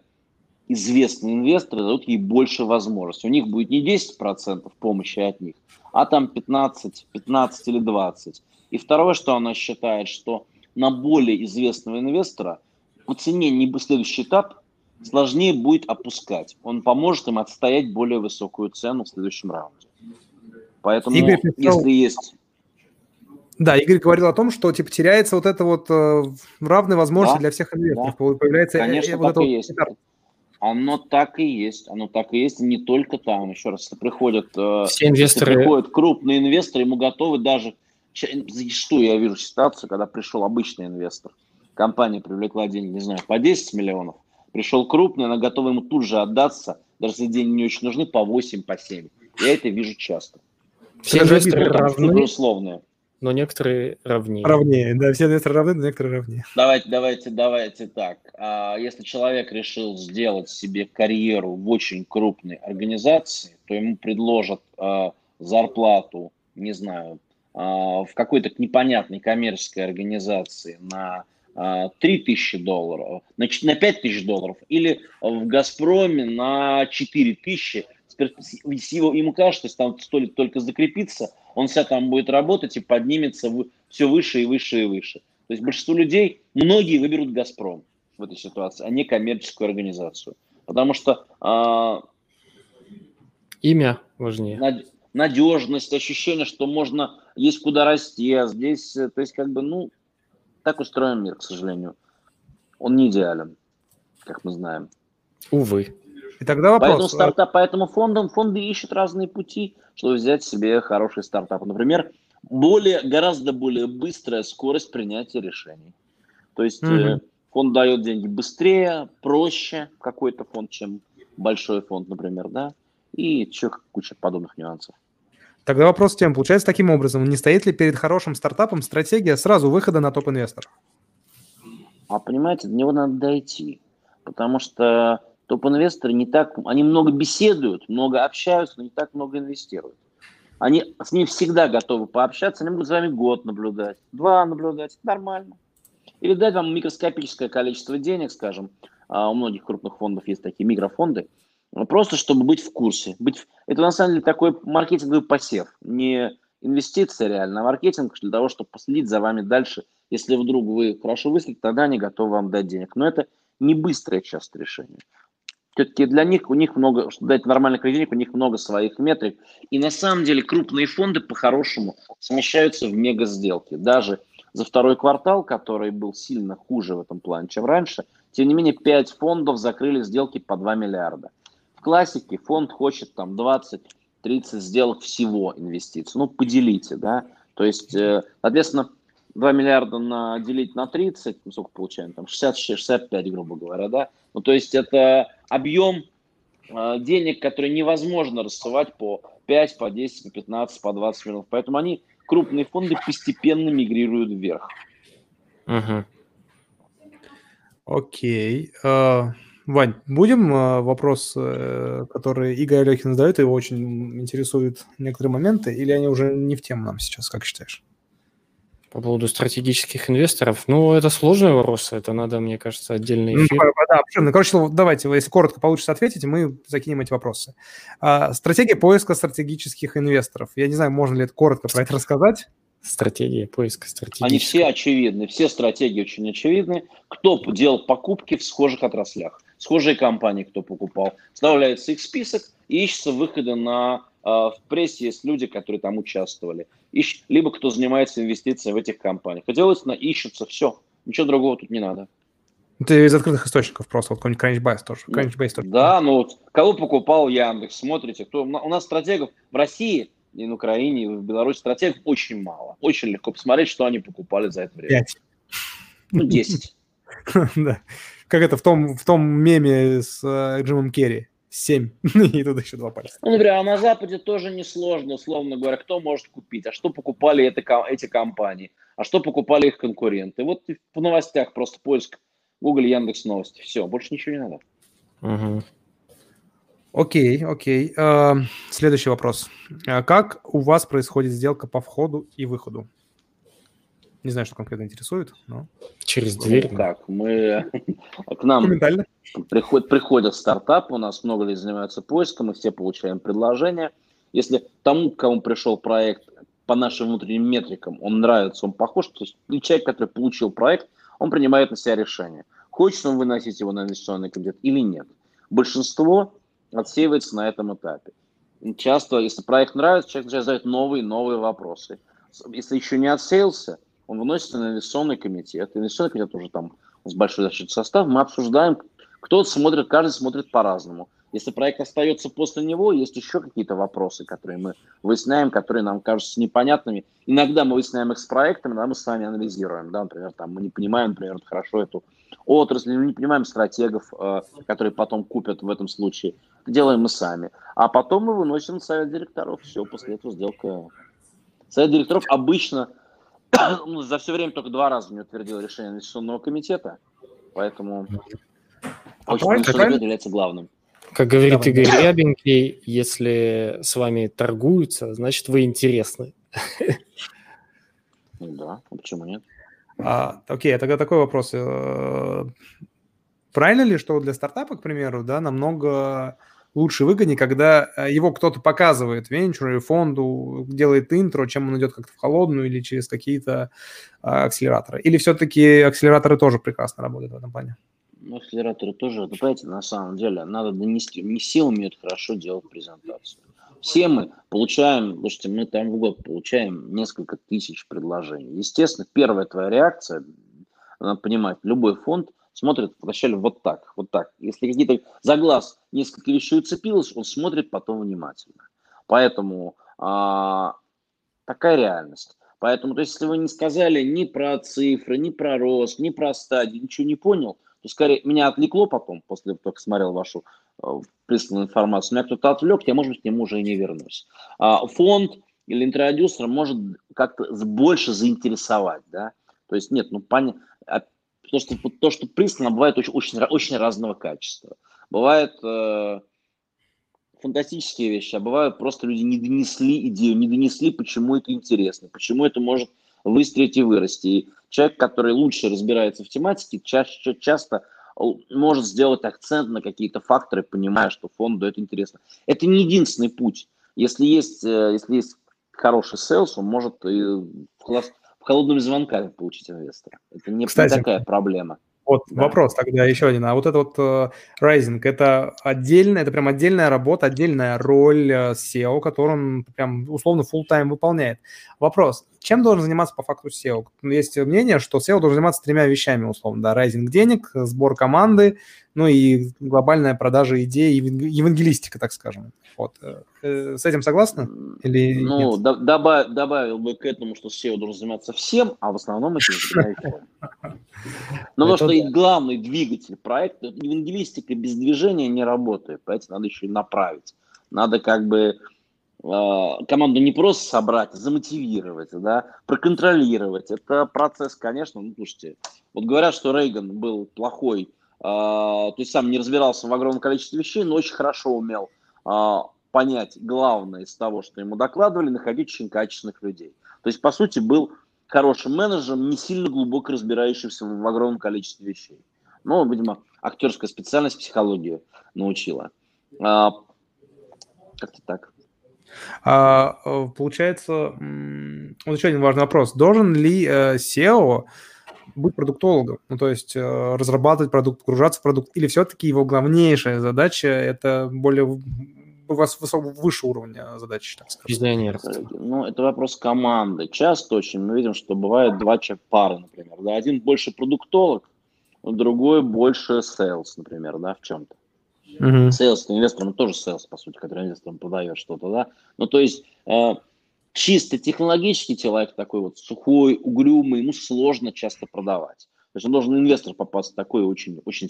известные инвесторы дадут ей больше возможностей. У них будет не 10% помощи от них, а там 15, 15 или 20. И второе, что она считает, что на более известного инвестора по цене не следующий этап сложнее будет опускать. Он поможет им отстоять более высокую цену в следующем раунде. Поэтому, Игорь, если есть... Да, Игорь говорил о том, что типа теряется вот это вот э, равные возможности да, для всех инвесторов. Да. Появляется э, Конечно, э, вот так и есть. Оно так и есть, оно так и есть, не только там. Еще раз, приходят, э, Все инвесторы... приходят крупные инвесторы, ему готовы даже... Что я вижу ситуацию, когда пришел обычный инвестор, компания привлекла деньги, не знаю, по 10 миллионов, пришел крупный, она готова ему тут же отдаться, даже если деньги не очень нужны, по 8, по 7. Я это вижу часто. Все инвесторы равны. Условные но некоторые равнее. Равнее, да, все инвесторы равны, но некоторые равнее. Давайте, давайте, давайте так. А, если человек решил сделать себе карьеру в очень крупной организации, то ему предложат а, зарплату, не знаю, а, в какой-то непонятной коммерческой организации на 3 тысячи долларов, на, на 5 тысяч долларов, или в «Газпроме» на 4 тысячи, ему кажется, что там стоит только закрепиться, он вся там будет работать и поднимется в, все выше и выше и выше. То есть большинство людей, многие выберут «Газпром» в этой ситуации, а не коммерческую организацию. Потому что... А, Имя важнее. Над, надежность, ощущение, что можно, есть куда расти, а здесь, э, то есть как бы, ну, так устроен мир, к сожалению. Он не идеален, как мы знаем. Увы. И тогда вопрос. Поэтому, стартап, поэтому фондам, фонды ищут разные пути, чтобы взять себе хороший стартап. Например, более, гораздо более быстрая скорость принятия решений. То есть mm-hmm. фонд дает деньги быстрее, проще какой-то фонд, чем большой фонд, например, да, и еще куча подобных нюансов. Тогда вопрос тем, получается таким образом, не стоит ли перед хорошим стартапом стратегия сразу выхода на топ-инвесторов? А понимаете, до него надо дойти, потому что топ-инвесторы не так, они много беседуют, много общаются, но не так много инвестируют. Они с ними всегда готовы пообщаться, они могут за вами год наблюдать, два наблюдать, нормально. Или дать вам микроскопическое количество денег, скажем, а у многих крупных фондов есть такие микрофонды, просто чтобы быть в курсе. Быть... Это на самом деле такой маркетинговый посев, не инвестиция реально, а маркетинг для того, чтобы последить за вами дальше. Если вдруг вы хорошо выстрелите, тогда они готовы вам дать денег. Но это не быстрое часто решение все-таки для них, у них много, чтобы дать нормальный кредит, у них много своих метрик. И на самом деле крупные фонды по-хорошему смещаются в мега сделки. Даже за второй квартал, который был сильно хуже в этом плане, чем раньше, тем не менее 5 фондов закрыли сделки по 2 миллиарда. Классике фонд хочет там 20-30 сделок всего инвестиций. Ну, поделите, да. То есть, э, соответственно, 2 миллиарда на, делить на 30, ну, сколько получаем, там 60-65, грубо говоря, да. Ну, то есть это объем э, денег, который невозможно рассылать по 5, по 10, по 15, по 20 миллионов. Поэтому они, крупные фонды, постепенно мигрируют вверх. Угу. Окей. Uh, Вань, будем uh, вопрос, uh, который Игорь Алехин задает, его очень интересуют некоторые моменты, или они уже не в тему нам сейчас, как считаешь? По поводу стратегических инвесторов, ну, это сложный вопрос, это надо, мне кажется, отдельный эфир. Ну, да, ну, короче, давайте, если коротко получится ответить, мы закинем эти вопросы. А, стратегия поиска стратегических инвесторов. Я не знаю, можно ли это коротко про это рассказать. Стратегия поиска стратегических. Они все очевидны, все стратегии очень очевидны. Кто делал покупки в схожих отраслях, схожие компании, кто покупал. Вставляется их список и ищется выходы на а, в прессе есть люди, которые там участвовали, ищ, либо кто занимается инвестициями в этих компаниях. И делается, ищутся, все, ничего другого тут не надо. Это из открытых источников просто, вот какой-нибудь Crunchbase тоже. Crunchbase тоже. Да, ну вот кого покупал Яндекс, смотрите, кто, у нас стратегов в России и на Украине, и в Беларуси стратегов очень мало. Очень легко посмотреть, что они покупали за это время. Пять. Ну, 10. Да. Как это в том, в том меме с э, Джимом Керри. Семь. И тут еще два пальца. Ну, например, а на Западе тоже несложно, условно говоря, кто может купить, а что покупали это, эти компании, а что покупали их конкуренты. Вот в новостях просто поиск Google, Яндекс Новости. Все, больше ничего не надо. Мгм. Окей, окей. Э, Следующий вопрос. А Как у вас происходит сделка по входу и выходу? Не знаю, что конкретно интересует, но... Через дверь. Ну, как, мы к нам. Приход- приходят стартапы, у нас много людей занимаются поиском, мы все получаем предложения. Если тому, к кому пришел проект по нашим внутренним метрикам, он нравится, он похож, то есть и человек, который получил проект, он принимает на себя решение, хочет он выносить его на инвестиционный комитет или нет. Большинство отсеивается на этом этапе. Часто, если проект нравится, человек начинает задать новые новые вопросы. Если еще не отсеялся, он выносится на инвестиционный комитет. Инвестиционный комитет уже там с большой значит, состав. Мы обсуждаем, кто смотрит, каждый смотрит по-разному. Если проект остается после него, есть еще какие-то вопросы, которые мы выясняем, которые нам кажутся непонятными. Иногда мы выясняем их с проектами, иногда мы с вами анализируем. Да? Например, там, мы не понимаем, например, хорошо эту отрасль, мы не понимаем стратегов, э, которые потом купят в этом случае. Делаем мы сами. А потом мы выносим совет директоров. Все, после этого сделка. Совет директоров обычно ну, за все время только два раза не утвердил решение инвестиционного комитета. Поэтому А очень правильно, является главным. Как говорит Давай. Игорь Рябенький, если с вами торгуются, значит вы интересны. Ну да, а почему нет? А, окей, а тогда такой вопрос. Э, Правильно ли, что для стартапа, к примеру, да, намного лучше выгоднее, когда э, его кто-то показывает венчуру фонду, делает интро, чем он идет как-то в холодную или через какие-то а, акселераторы? Или все-таки акселераторы тоже прекрасно работают в этом плане? Ну, акселераторы тоже, ну, понимаете, на самом деле, надо донести. Не все умеют хорошо делать презентацию. Все мы получаем, слушайте, мы там в год получаем несколько тысяч предложений. Естественно, первая твоя реакция, надо понимать, любой фонд смотрит вначале вот так, вот так. Если какие-то за глаз несколько вещей уцепилось, он смотрит потом внимательно. Поэтому а, такая реальность. Поэтому, то есть, если вы не сказали ни про цифры, ни про рост, ни про стадии, ничего не понял, то скорее меня отвлекло потом, после того, как смотрел вашу э, присланную информацию, меня кто-то отвлек, я, может быть, к нему уже и не вернусь. А, фонд или интродюсер может как-то больше заинтересовать, да, то есть нет, ну, понятно, то, что, то, что прислано, бывает очень, очень, очень разного качества. Бывает э, фантастические вещи, а бывают просто люди не донесли идею, не донесли, почему это интересно, почему это может выстрелить и вырасти. И человек, который лучше разбирается в тематике, чаще, часто может сделать акцент на какие-то факторы, понимая, что фонду это интересно. Это не единственный путь. Если есть, э, если есть хороший селс, он может и класс- холодными звонками получить инвестора. Это не, Кстати, такая проблема. Вот Да. вопрос тогда еще один. А вот это вот э, Rising, это отдельная, это прям отдельная работа, отдельная роль э, SEO, которую он прям условно full time выполняет. Вопрос, чем должен заниматься по факту SEO? Есть мнение, что SEO должен заниматься тремя вещами условно, да, Rising денег, сбор команды, ну и глобальная продажа идей, еван- евангелистика, так скажем. Вот. Э, э, С этим согласны? Или Ну, нет? до- добав- добавил бы к этому, что SEO должен заниматься всем, а в основном это занимается. Ну, потому что главный двигатель проекта, евангелистика без движения не работает, поэтому надо еще и направить. Надо как бы команду не просто собрать, а замотивировать, да, проконтролировать. Это процесс, конечно, ну, слушайте, вот говорят, что Рейган был плохой, э, то есть сам не разбирался в огромном количестве вещей, но очень хорошо умел э, понять главное из того, что ему докладывали, находить очень качественных людей. То есть, по сути, был хорошим менеджером, не сильно глубоко разбирающимся в огромном количестве вещей. Ну, видимо, актерская специальность психологию научила. А, как-то так. А, э, получается, вот еще один важный вопрос. Должен ли э, SEO быть продуктологом? Ну, то есть э, разрабатывать продукт, погружаться в продукт, или все-таки его главнейшая задача – это более у вас выше уровня задачи, так скажем? Визионерство. Ну, это вопрос команды. Часто очень мы видим, что бывает два человека пары, например. Да? Один больше продуктолог, другой больше sales, например, да, в чем-то. Uh-huh. Sales инвесторам ну, тоже sales, по сути, который инвесторам продает что-то, да. Ну, то есть э, чисто технологический человек такой вот сухой, угрюмый, ему сложно часто продавать. То есть он должен инвестор попасться такой очень, очень,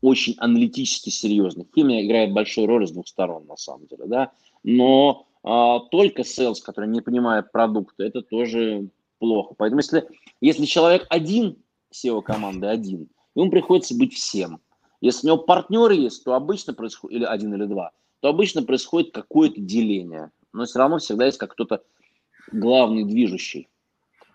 очень аналитически серьезный. Химия играет большую роль с двух сторон, на самом деле, да. Но а, только sales, который не понимает продукта, это тоже плохо. Поэтому если, если человек один, SEO команды один, ему приходится быть всем. Если у него партнеры есть, то обычно происходит, или один или два, то обычно происходит какое-то деление. Но все равно всегда есть как кто-то главный движущий.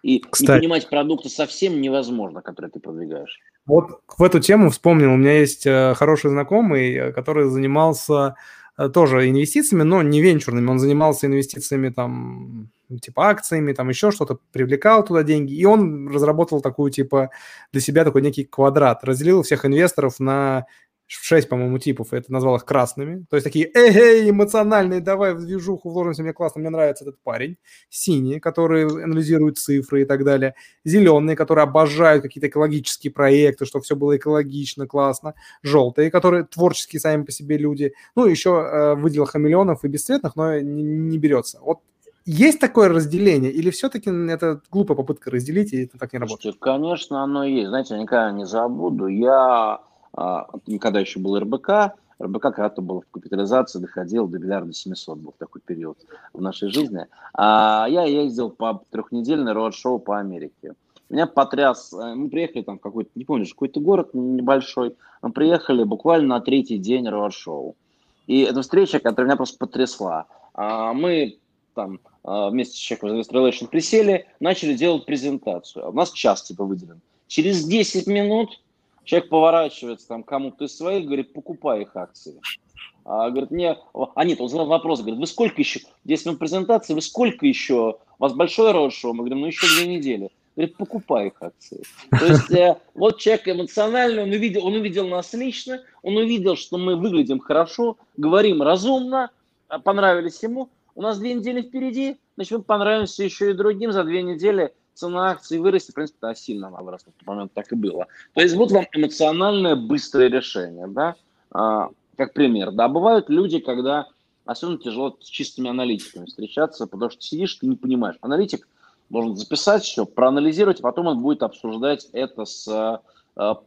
И Кстати. не понимать продукта совсем невозможно, который ты продвигаешь. Вот в эту тему вспомнил. У меня есть э, хороший знакомый, э, который занимался э, тоже инвестициями, но не венчурными. Он занимался инвестициями там типа акциями, там еще что-то, привлекал туда деньги. И он разработал такую типа для себя такой некий квадрат. Разделил всех инвесторов на шесть, по-моему, типов, и это назвал их красными. То есть такие, эй, эмоциональные, давай в движуху вложимся, мне классно, мне нравится этот парень. Синие, которые анализируют цифры и так далее. Зеленые, которые обожают какие-то экологические проекты, чтобы все было экологично, классно. Желтые, которые творческие сами по себе люди. Ну, еще э, выделил хамелеонов и бесцветных, но не, не берется. Вот есть такое разделение, или все-таки это глупая попытка разделить, и это так не работает? Конечно, оно есть. Знаете, я никогда не забуду. Я а, когда еще был РБК, РБК когда-то был в капитализации, доходил до миллиарда 700, был такой период в нашей жизни. А я ездил по трехнедельный роуд-шоу по Америке. Меня потряс, э, мы приехали там в какой-то, не помню, какой-то город небольшой, мы приехали буквально на третий день роуд-шоу. И это встреча, которая меня просто потрясла. А мы там а, вместе с человеком из Investor присели, начали делать презентацию. У нас час типа выделен. Через 10 минут Человек поворачивается там кому-то из своих, говорит, покупай их акции. А, говорит, мне, а нет, он задал вопрос, говорит, вы сколько еще, 10 минут презентации, вы сколько еще, у вас большое роуд-шоу? Мы говорим, ну еще две недели. Говорит, покупай их акции. То есть э, вот человек эмоциональный, он увидел, он увидел нас лично, он увидел, что мы выглядим хорошо, говорим разумно, а понравились ему. У нас две недели впереди, значит, мы понравимся еще и другим за две недели цена акций вырастет, в принципе, да, сильно она выросла, в тот момент так и было. То есть вот вам эмоциональное быстрое решение, да, а, как пример. Да, бывают люди, когда особенно тяжело с чистыми аналитиками встречаться, потому что сидишь, ты не понимаешь. Аналитик должен записать все, проанализировать, а потом он будет обсуждать это с, а,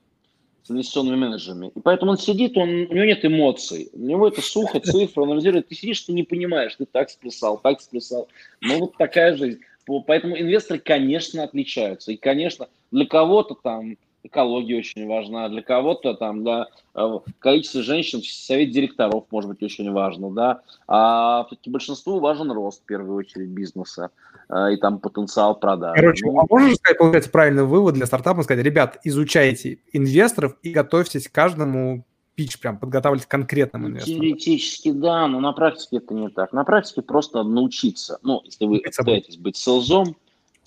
с инвестиционными менеджерами. И поэтому он сидит, он, у него нет эмоций, у него это сухо, цифры, анализирует. Ты сидишь, ты не понимаешь, ты так сплясал, так сплясал. Ну вот такая жизнь. Поэтому инвесторы, конечно, отличаются. И, конечно, для кого-то там экология очень важна, для кого-то там, да, э, количество женщин в совете директоров может быть очень важно, да, а все-таки большинству важен рост, в первую очередь, бизнеса э, и там потенциал продаж. Короче, ну, а можно сказать, получается, правильный вывод для стартапа, сказать, ребят, изучайте инвесторов и готовьтесь к каждому пич прям подготавливать конкретным инвесторам? Теоретически да, но на практике это не так. На практике просто научиться. Ну, если вы пытаетесь быть селзом,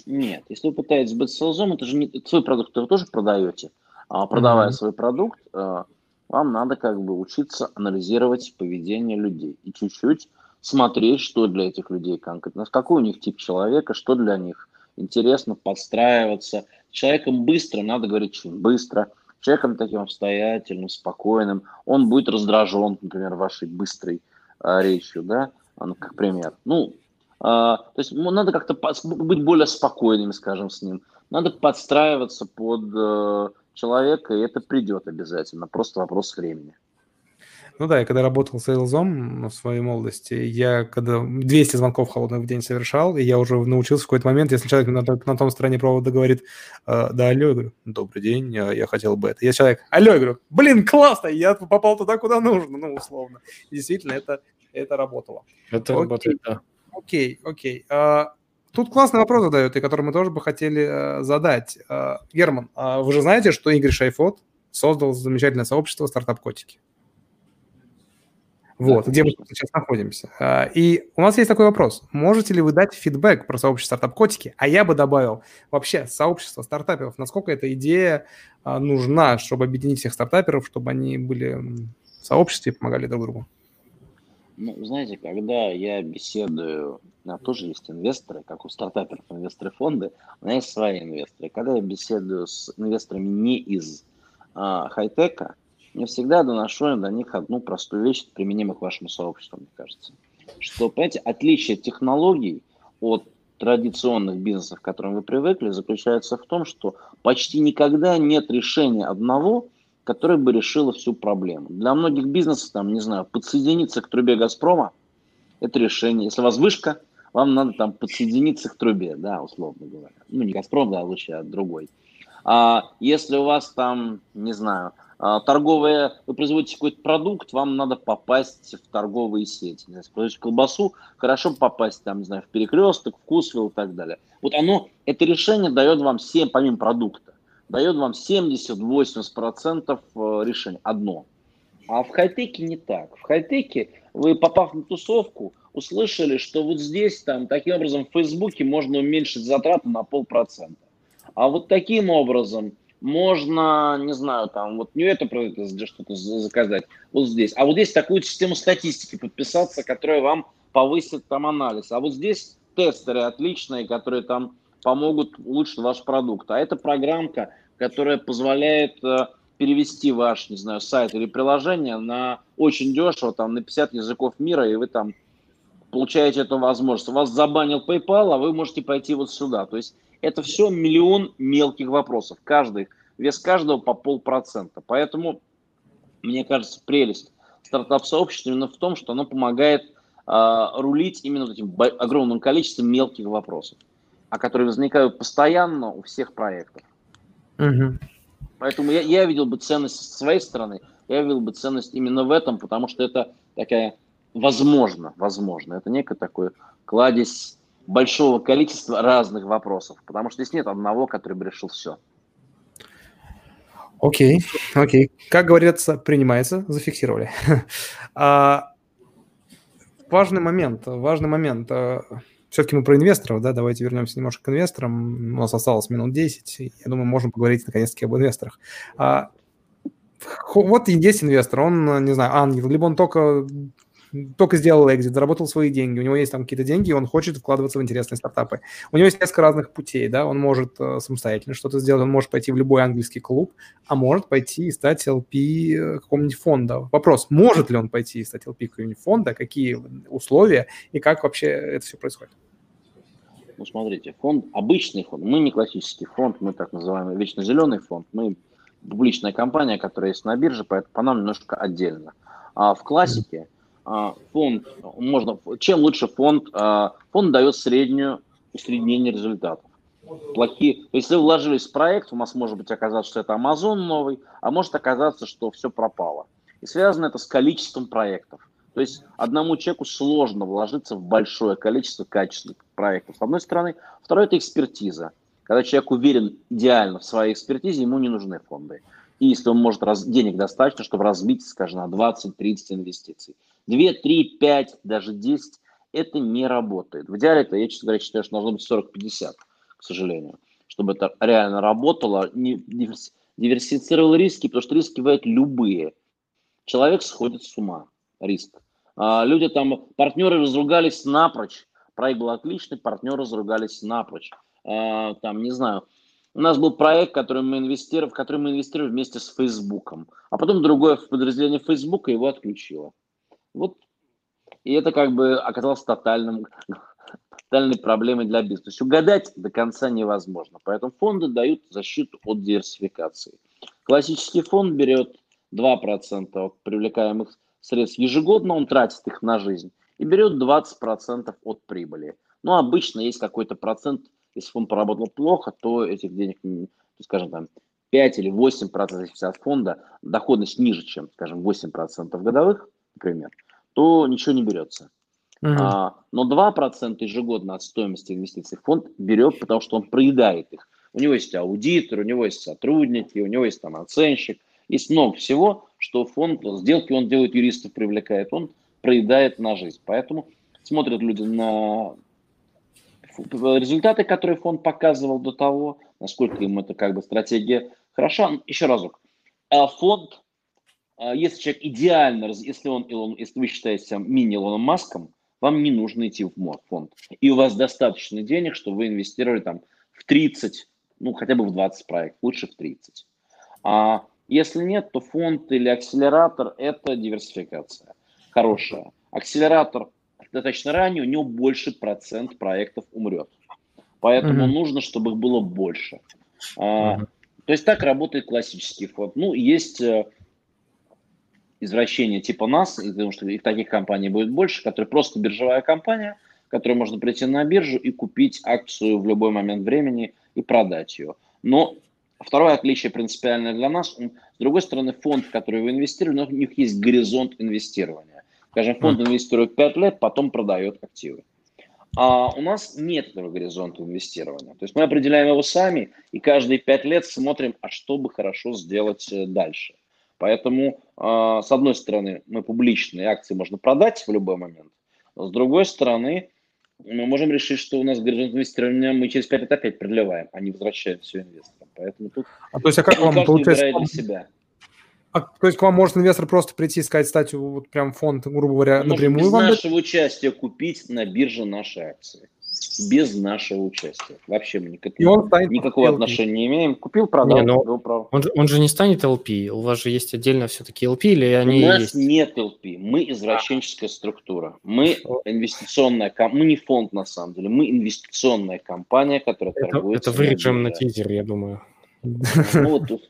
нет. Если вы пытаетесь быть селзом, это же не свой продукт вы тоже продаете. А продавая mm-hmm. свой продукт, э, вам надо как бы учиться анализировать поведение людей и чуть-чуть смотреть, что для этих людей конкретно, какой у них тип человека, что для них интересно, подстраиваться. Человеком быстро, надо говорить очень быстро – человеком таким обстоятельным, спокойным, он будет раздражен, например, вашей быстрой а, речью, да, ну, как пример. Ну, то есть надо как-то быть более спокойными, скажем, с ним. Надо подстраиваться под э, человека, и это придет обязательно. Просто вопрос времени. Ну да, я когда работал сейлзом в своей молодости, я когда 200 звонков холодных в день совершал, и я уже научился в какой-то момент, если человек на, на том стороне провода говорит, э, да, алло, я говорю, добрый день, я хотел бы это. Я человек, алло, я говорю, блин, классно, я попал туда, куда нужно, ну, условно. И действительно, это, это работало. Это окей, работает, да. Окей, окей. А, тут классный вопрос задают, и который мы тоже бы хотели а, задать. А, Герман, а вы же знаете, что Игорь Шойфот создал замечательное сообщество «Стартап-котики». Вот, да, где мы сейчас находимся. И у нас есть такой вопрос. Можете ли вы дать фидбэк про сообщество стартап-котики? А я бы добавил вообще сообщество стартаперов. Насколько эта идея нужна, чтобы объединить всех стартаперов, чтобы они были в сообществе и помогали друг другу? Ну, знаете, когда я беседую, у меня тоже есть инвесторы, как у стартаперов инвесторы фонды, у меня есть свои инвесторы. Когда я беседую с инвесторами не из а, хай-тека, я всегда доношу до них одну простую вещь, применимую к вашему сообществу, мне кажется. Что, понимаете, отличие технологий от традиционных бизнесов, к которым вы привыкли, заключается в том, что почти никогда нет решения одного, которое бы решило всю проблему. Для многих бизнесов, там, не знаю, подсоединиться к трубе «Газпрома» – это решение. Если у вас вышка, вам надо там подсоединиться к трубе, да, условно говоря. Ну, не «Газпром», да, лучше, а другой. А если у вас там, не знаю, а, торговая, вы производите какой-то продукт, вам надо попасть в торговые сети. Не знаю, колбасу, хорошо попасть там, не знаю, в перекресток, в Вкусвилл и так далее. Вот оно, это решение дает вам 7, помимо продукта, дает вам 70-80% э, решений, одно. А в хай-теке не так. В хай-теке вы, попав на тусовку, услышали, что вот здесь, там, таким образом, в Фейсбуке можно уменьшить затраты на полпроцента. А вот таким образом можно, не знаю, там, вот не это что-то заказать, вот здесь. А вот здесь такую систему статистики подписаться, которая вам повысит там анализ. А вот здесь тестеры отличные, которые там помогут улучшить ваш продукт. А это программка, которая позволяет э, перевести ваш, не знаю, сайт или приложение на очень дешево, там, на 50 языков мира, и вы там получаете эту возможность. Вас забанил PayPal, а вы можете пойти вот сюда. То есть это все миллион мелких вопросов. Каждый, вес каждого по полпроцента. Поэтому, мне кажется, прелесть стартап-сообщества именно в том, что оно помогает э, рулить именно этим огромным количеством мелких вопросов, а которые возникают постоянно у всех проектов. Угу. Поэтому я, я видел бы ценность с своей стороны, я видел бы ценность именно в этом, потому что это такая, возможно, возможно, это некое такое кладезь большого количества разных вопросов, потому что здесь нет одного, который бы решил все. Окей, окей. Как говорится, принимается, зафиксировали. а, важный момент, важный момент. Все-таки мы про инвесторов, да, давайте вернемся немножко к инвесторам. У нас осталось минут 10, я думаю, можем поговорить наконец-таки об инвесторах. А, вот есть инвестор, он, не знаю, ангел, либо он только только сделал экзит, заработал свои деньги, у него есть там какие-то деньги, и он хочет вкладываться в интересные стартапы. У него есть несколько разных путей, да, он может э, самостоятельно что-то сделать, он может пойти в любой английский клуб, а может пойти и стать LP э, какого-нибудь фонда. Вопрос, может ли он пойти и стать LP какого-нибудь фонда, какие условия и как вообще это все происходит? Ну, смотрите, фонд, обычный фонд, мы не классический фонд, мы так называемый вечно зеленый фонд, мы публичная компания, которая есть на бирже, поэтому по нам немножко отдельно. А в классике – фонд, можно, чем лучше фонд, а, фонд дает среднюю усреднение результатов. Плохие, если вы вложились в проект, у вас может быть оказаться, что это Amazon новый, а может оказаться, что все пропало. И связано это с количеством проектов. То есть одному человеку сложно вложиться в большое количество качественных проектов. С одной стороны. Второе – это экспертиза. Когда человек уверен идеально в своей экспертизе, ему не нужны фонды. И если он может раз, денег достаточно, чтобы разбить, скажем, на 20-30 инвестиций. 2, 3, 5, даже 10 это не работает. В идеале это, я, честно говоря, считаю, что должно быть 40-50, к сожалению, чтобы это реально работало, не диверсифицировал риски, потому что риски бывают любые. Человек сходит с ума, риск. А, люди там, партнеры разругались напрочь, проект был отличный, партнеры разругались напрочь. А, там, не знаю, у нас был проект, который мы инвестировали, в который мы инвестировали вместе с Фейсбуком. А потом другое подразделение Фейсбука его отключило. Вот. И это как бы оказалось тотальным, тотальной проблемой для бизнеса. То есть угадать до конца невозможно. Поэтому фонды дают защиту от диверсификации. Классический фонд берет 2% от привлекаемых средств ежегодно, он тратит их на жизнь и берет 20% от прибыли. Но обычно есть какой-то процент если фонд поработал плохо, то этих денег, скажем, там 5 или 8 процентов от фонда, доходность ниже, чем, скажем, 8 процентов годовых, например, то ничего не берется. Uh-huh. А, но 2 процента ежегодно от стоимости инвестиций фонд берет, потому что он проедает их. У него есть аудитор, у него есть сотрудники, у него есть там оценщик. Есть много всего, что фонд, сделки он делает, юристов привлекает, он проедает на жизнь. Поэтому смотрят люди на результаты, которые фонд показывал до того, насколько им это как бы стратегия хороша. Еще разок. А фонд, если человек идеально, если, он, если вы считаете себя мини-Илоном Маском, вам не нужно идти в фонд. И у вас достаточно денег, чтобы вы инвестировали там в 30, ну хотя бы в 20 проектов, лучше в 30. А Если нет, то фонд или акселератор – это диверсификация. Хорошая. Акселератор достаточно ранний, у него больше процент проектов умрет. Поэтому mm-hmm. нужно, чтобы их было больше. Mm-hmm. то есть так работает классический фонд. Ну, есть э, извращения типа нас, потому что их таких компаний будет больше, которые просто биржевая компания, которой можно прийти на биржу и купить акцию в любой момент времени и продать ее. Но второе отличие принципиальное для нас, с другой стороны, фонд, в который вы инвестировали, у них есть горизонт инвестирования. Скажем, фонд инвестирует 5 лет, потом продает активы. А у нас нет этого горизонта инвестирования. То есть мы определяем его сами и каждые 5 лет смотрим, а что бы хорошо сделать э, дальше. Поэтому, а, с одной стороны, мы публичные акции можно продать в любой момент, с другой стороны, мы можем решить, что у нас горизонт инвестирования мы через 5 лет опять продлеваем, а не возвращаем все инвесторам. Поэтому тут а то есть, а как вам получается? Для себя. А, то есть к вам может инвестор просто прийти и сказать, стать вот прям фонд, грубо говоря, напрямую без вам? нашего участия купить на бирже наши акции без нашего участия. Вообще мы никак, никакого LP. отношения не имеем. Купил, продал, не, но право. Он, он же не станет LP. У вас же есть отдельно все-таки LP или они У нас есть? нет LP. Мы извращенческая структура. Мы инвестиционная компания. Мы не фонд на самом деле. Мы инвестиционная компания, которая это, торгует. Это вырежем на тизер, я думаю. Ну, вот тут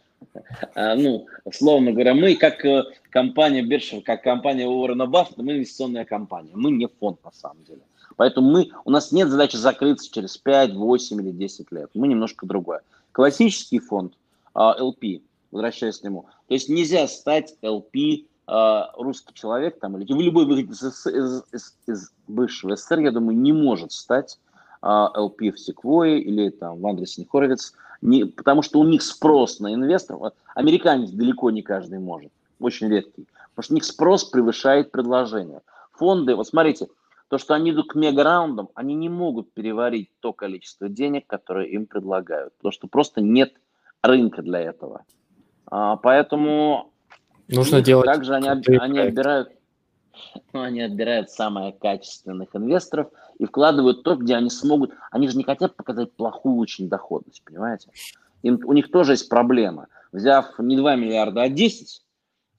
а, ну, условно говоря, мы как э, компания Бершев, как компания Уоррена Баффета, мы инвестиционная компания, мы не фонд на самом деле. Поэтому мы, у нас нет задачи закрыться через 5, 8 или 10 лет. Мы немножко другое. Классический фонд LP, а, возвращаясь к нему, то есть нельзя стать LP а, русский человек там, или любой выходец из, из, из, из бывшего СССР, я думаю, не может стать LP в Секвое или там в Андресе Хоровиц, не, потому что у них спрос на инвесторов, американец далеко не каждый может, очень редкий, потому что у них спрос превышает предложение. Фонды, вот смотрите, то, что они идут к мегараундам, они не могут переварить то количество денег, которое им предлагают, потому что просто нет рынка для этого. А, поэтому нужно делать. Также они, они отбирают, ну, они отбирают самых качественных инвесторов и вкладывают то, где они смогут. Они же не хотят показать плохую очень доходность, понимаете? Им, у них тоже есть проблема. Взяв не 2 миллиарда, а 10,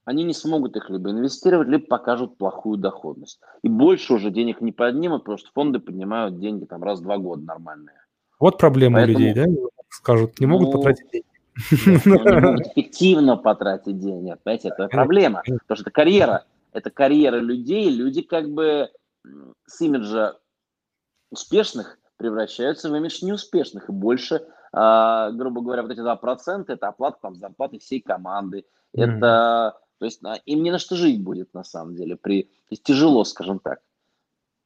они не смогут их либо инвестировать, либо покажут плохую доходность. И больше уже денег не поднимут, потому что фонды поднимают деньги там раз в два года нормальные. Вот проблема Поэтому, у людей, да? Скажут, не могут ну, потратить деньги. могут эффективно потратить деньги. Понимаете, это проблема. Потому что это карьера. Это карьера людей. Люди как бы с имиджа успешных превращаются в имидж неуспешных. И больше, а, грубо говоря, вот эти 2% это оплата там, зарплаты всей команды. Это то есть а, им не на что жить будет, на самом деле. При, то есть тяжело, скажем так.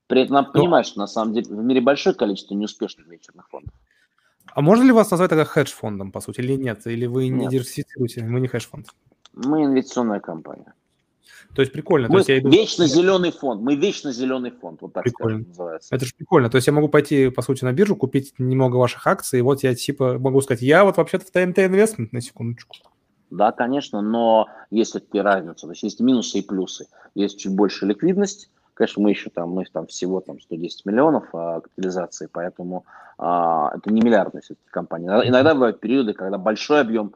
При этом надо ну, понимать, что на самом деле в мире большое количество неуспешных вечерных фондов. А можно ли вас назвать тогда хедж-фондом, по сути, или нет? Или вы не нет. диверсифицируете? Мы не хедж-фонд. Мы инвестиционная компания. То есть прикольно. Мы то есть я иду... вечно зеленый фонд. Мы вечно зеленый фонд. Вот так прикольно. Скажем, называется. Это же прикольно. То есть я могу пойти, по сути, на биржу, купить немного ваших акций, и вот я типа могу сказать, я вот вообще-то в ТНТ инвестмент, на секундочку. Да, конечно, но есть все-таки разница. То есть есть минусы и плюсы. Есть чуть больше ликвидность. Конечно, мы еще там, мы там всего там 110 миллионов а, капитализации, поэтому а, это не миллиардная все-таки компания. Иногда, иногда бывают периоды, когда большой объем,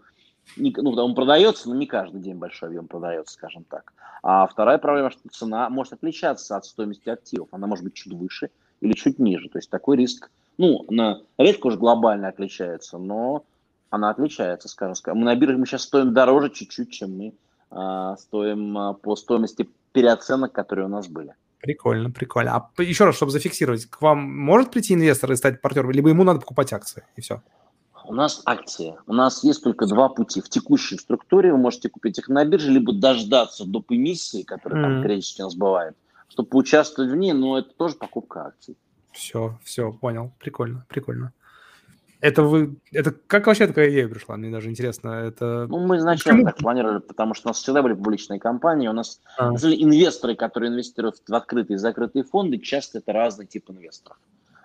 не, ну, он продается, но не каждый день большой объем продается, скажем так. А вторая проблема, что цена может отличаться от стоимости активов. Она может быть чуть выше или чуть ниже. То есть такой риск, ну, на, редко уже глобально отличается, но она отличается, скажем. Мы на бирже мы сейчас стоим дороже чуть-чуть, чем мы а, стоим а, по стоимости переоценок, которые у нас были. Прикольно, прикольно. А еще раз, чтобы зафиксировать, к вам может прийти инвестор и стать партнером, либо ему надо покупать акции, и все? У нас акции. У нас есть только два пути. В текущей структуре вы можете купить их на бирже, либо дождаться до эмиссии, которая mm. там периодически у нас бывает, чтобы поучаствовать в ней, но это тоже покупка акций. Все, все, понял. Прикольно, прикольно. Это вы, это как вообще такая идея пришла? Мне даже интересно. Это ну мы изначально так планировали, потому что у нас всегда были публичные компании, у нас а. инвесторы, которые инвестируют в открытые и закрытые фонды, часто это разный тип инвесторов.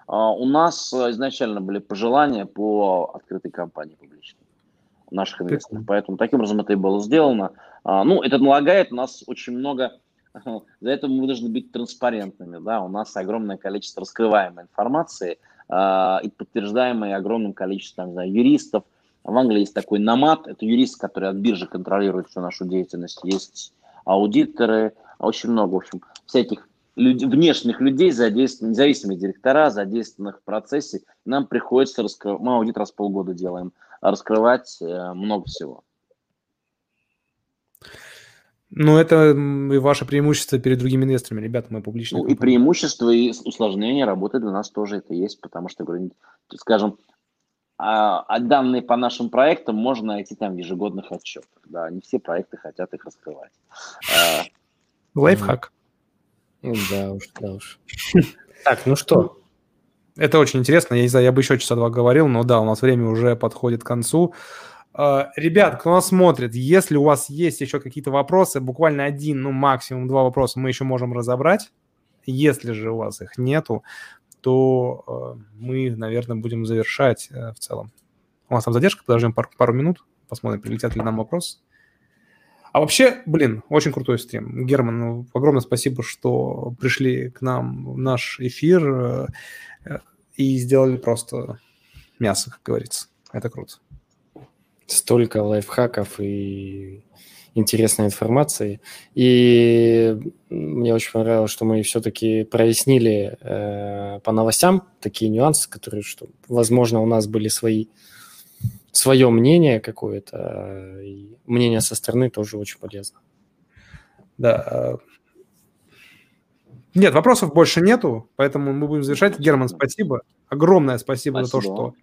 А у нас э, изначально были пожелания по открытой компании публичной наших инвесторов, поэтому таким образом это и было сделано. А, ну, это налагает у нас очень много за это мы должны быть транспарентными, да, у нас огромное количество раскрываемой информации, э, и подтверждаемой огромным количеством, не знаю, юристов, В Англии есть такой намат, это юрист, который от биржи контролирует всю нашу деятельность. Есть аудиторы, очень много, в общем, всяких люд, внешних людей, задействованных, независимые директора, задействованных в процессе. Нам приходится раскрывать, мы аудит раз в полгода делаем, раскрывать э, много всего. Ну, это и ваше преимущество перед другими инвесторами. Ребята, мы публичные. Ну, и преимущество, и усложнение работы для нас тоже это есть, потому что, скажем, а, а данные по нашим проектам можно найти там в ежегодных отчетах. Да, не все проекты хотят их раскрывать. А, Лайфхак. Да уж, да уж. Так, ну что? Это очень интересно. Я не знаю, я бы еще часа два говорил, но да, у нас время уже подходит к концу. А, ребят, кто нас смотрит, если у вас есть еще какие-то вопросы, буквально один, ну максимум два вопроса мы еще можем разобрать. Если же у вас их нету, то э, мы, наверное, будем завершать э, в целом. У нас там задержка, подождем пару, пару минут, посмотрим, прилетят ли нам вопросы. А вообще, блин, очень крутой стрим. Герман, ну, огромное спасибо, что пришли к нам в наш эфир э, э, и сделали просто мясо, как говорится. Это круто. Столько лайфхаков и интересной информации. И мне очень понравилось, что мы все-таки прояснили э, по новостям такие нюансы, которые, что, возможно, у нас были свои свое мнение какое-то, и мнение со стороны тоже очень полезно. Да. Нет, вопросов больше нету, поэтому мы будем завершать. Герман, спасибо. Огромное спасибо, спасибо. за то, что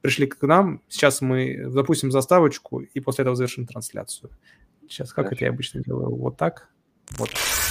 пришли к нам. Сейчас мы запустим заставочку и после этого завершим трансляцию. Сейчас, как Хорошо. это я обычно делаю? Вот так. Вот так.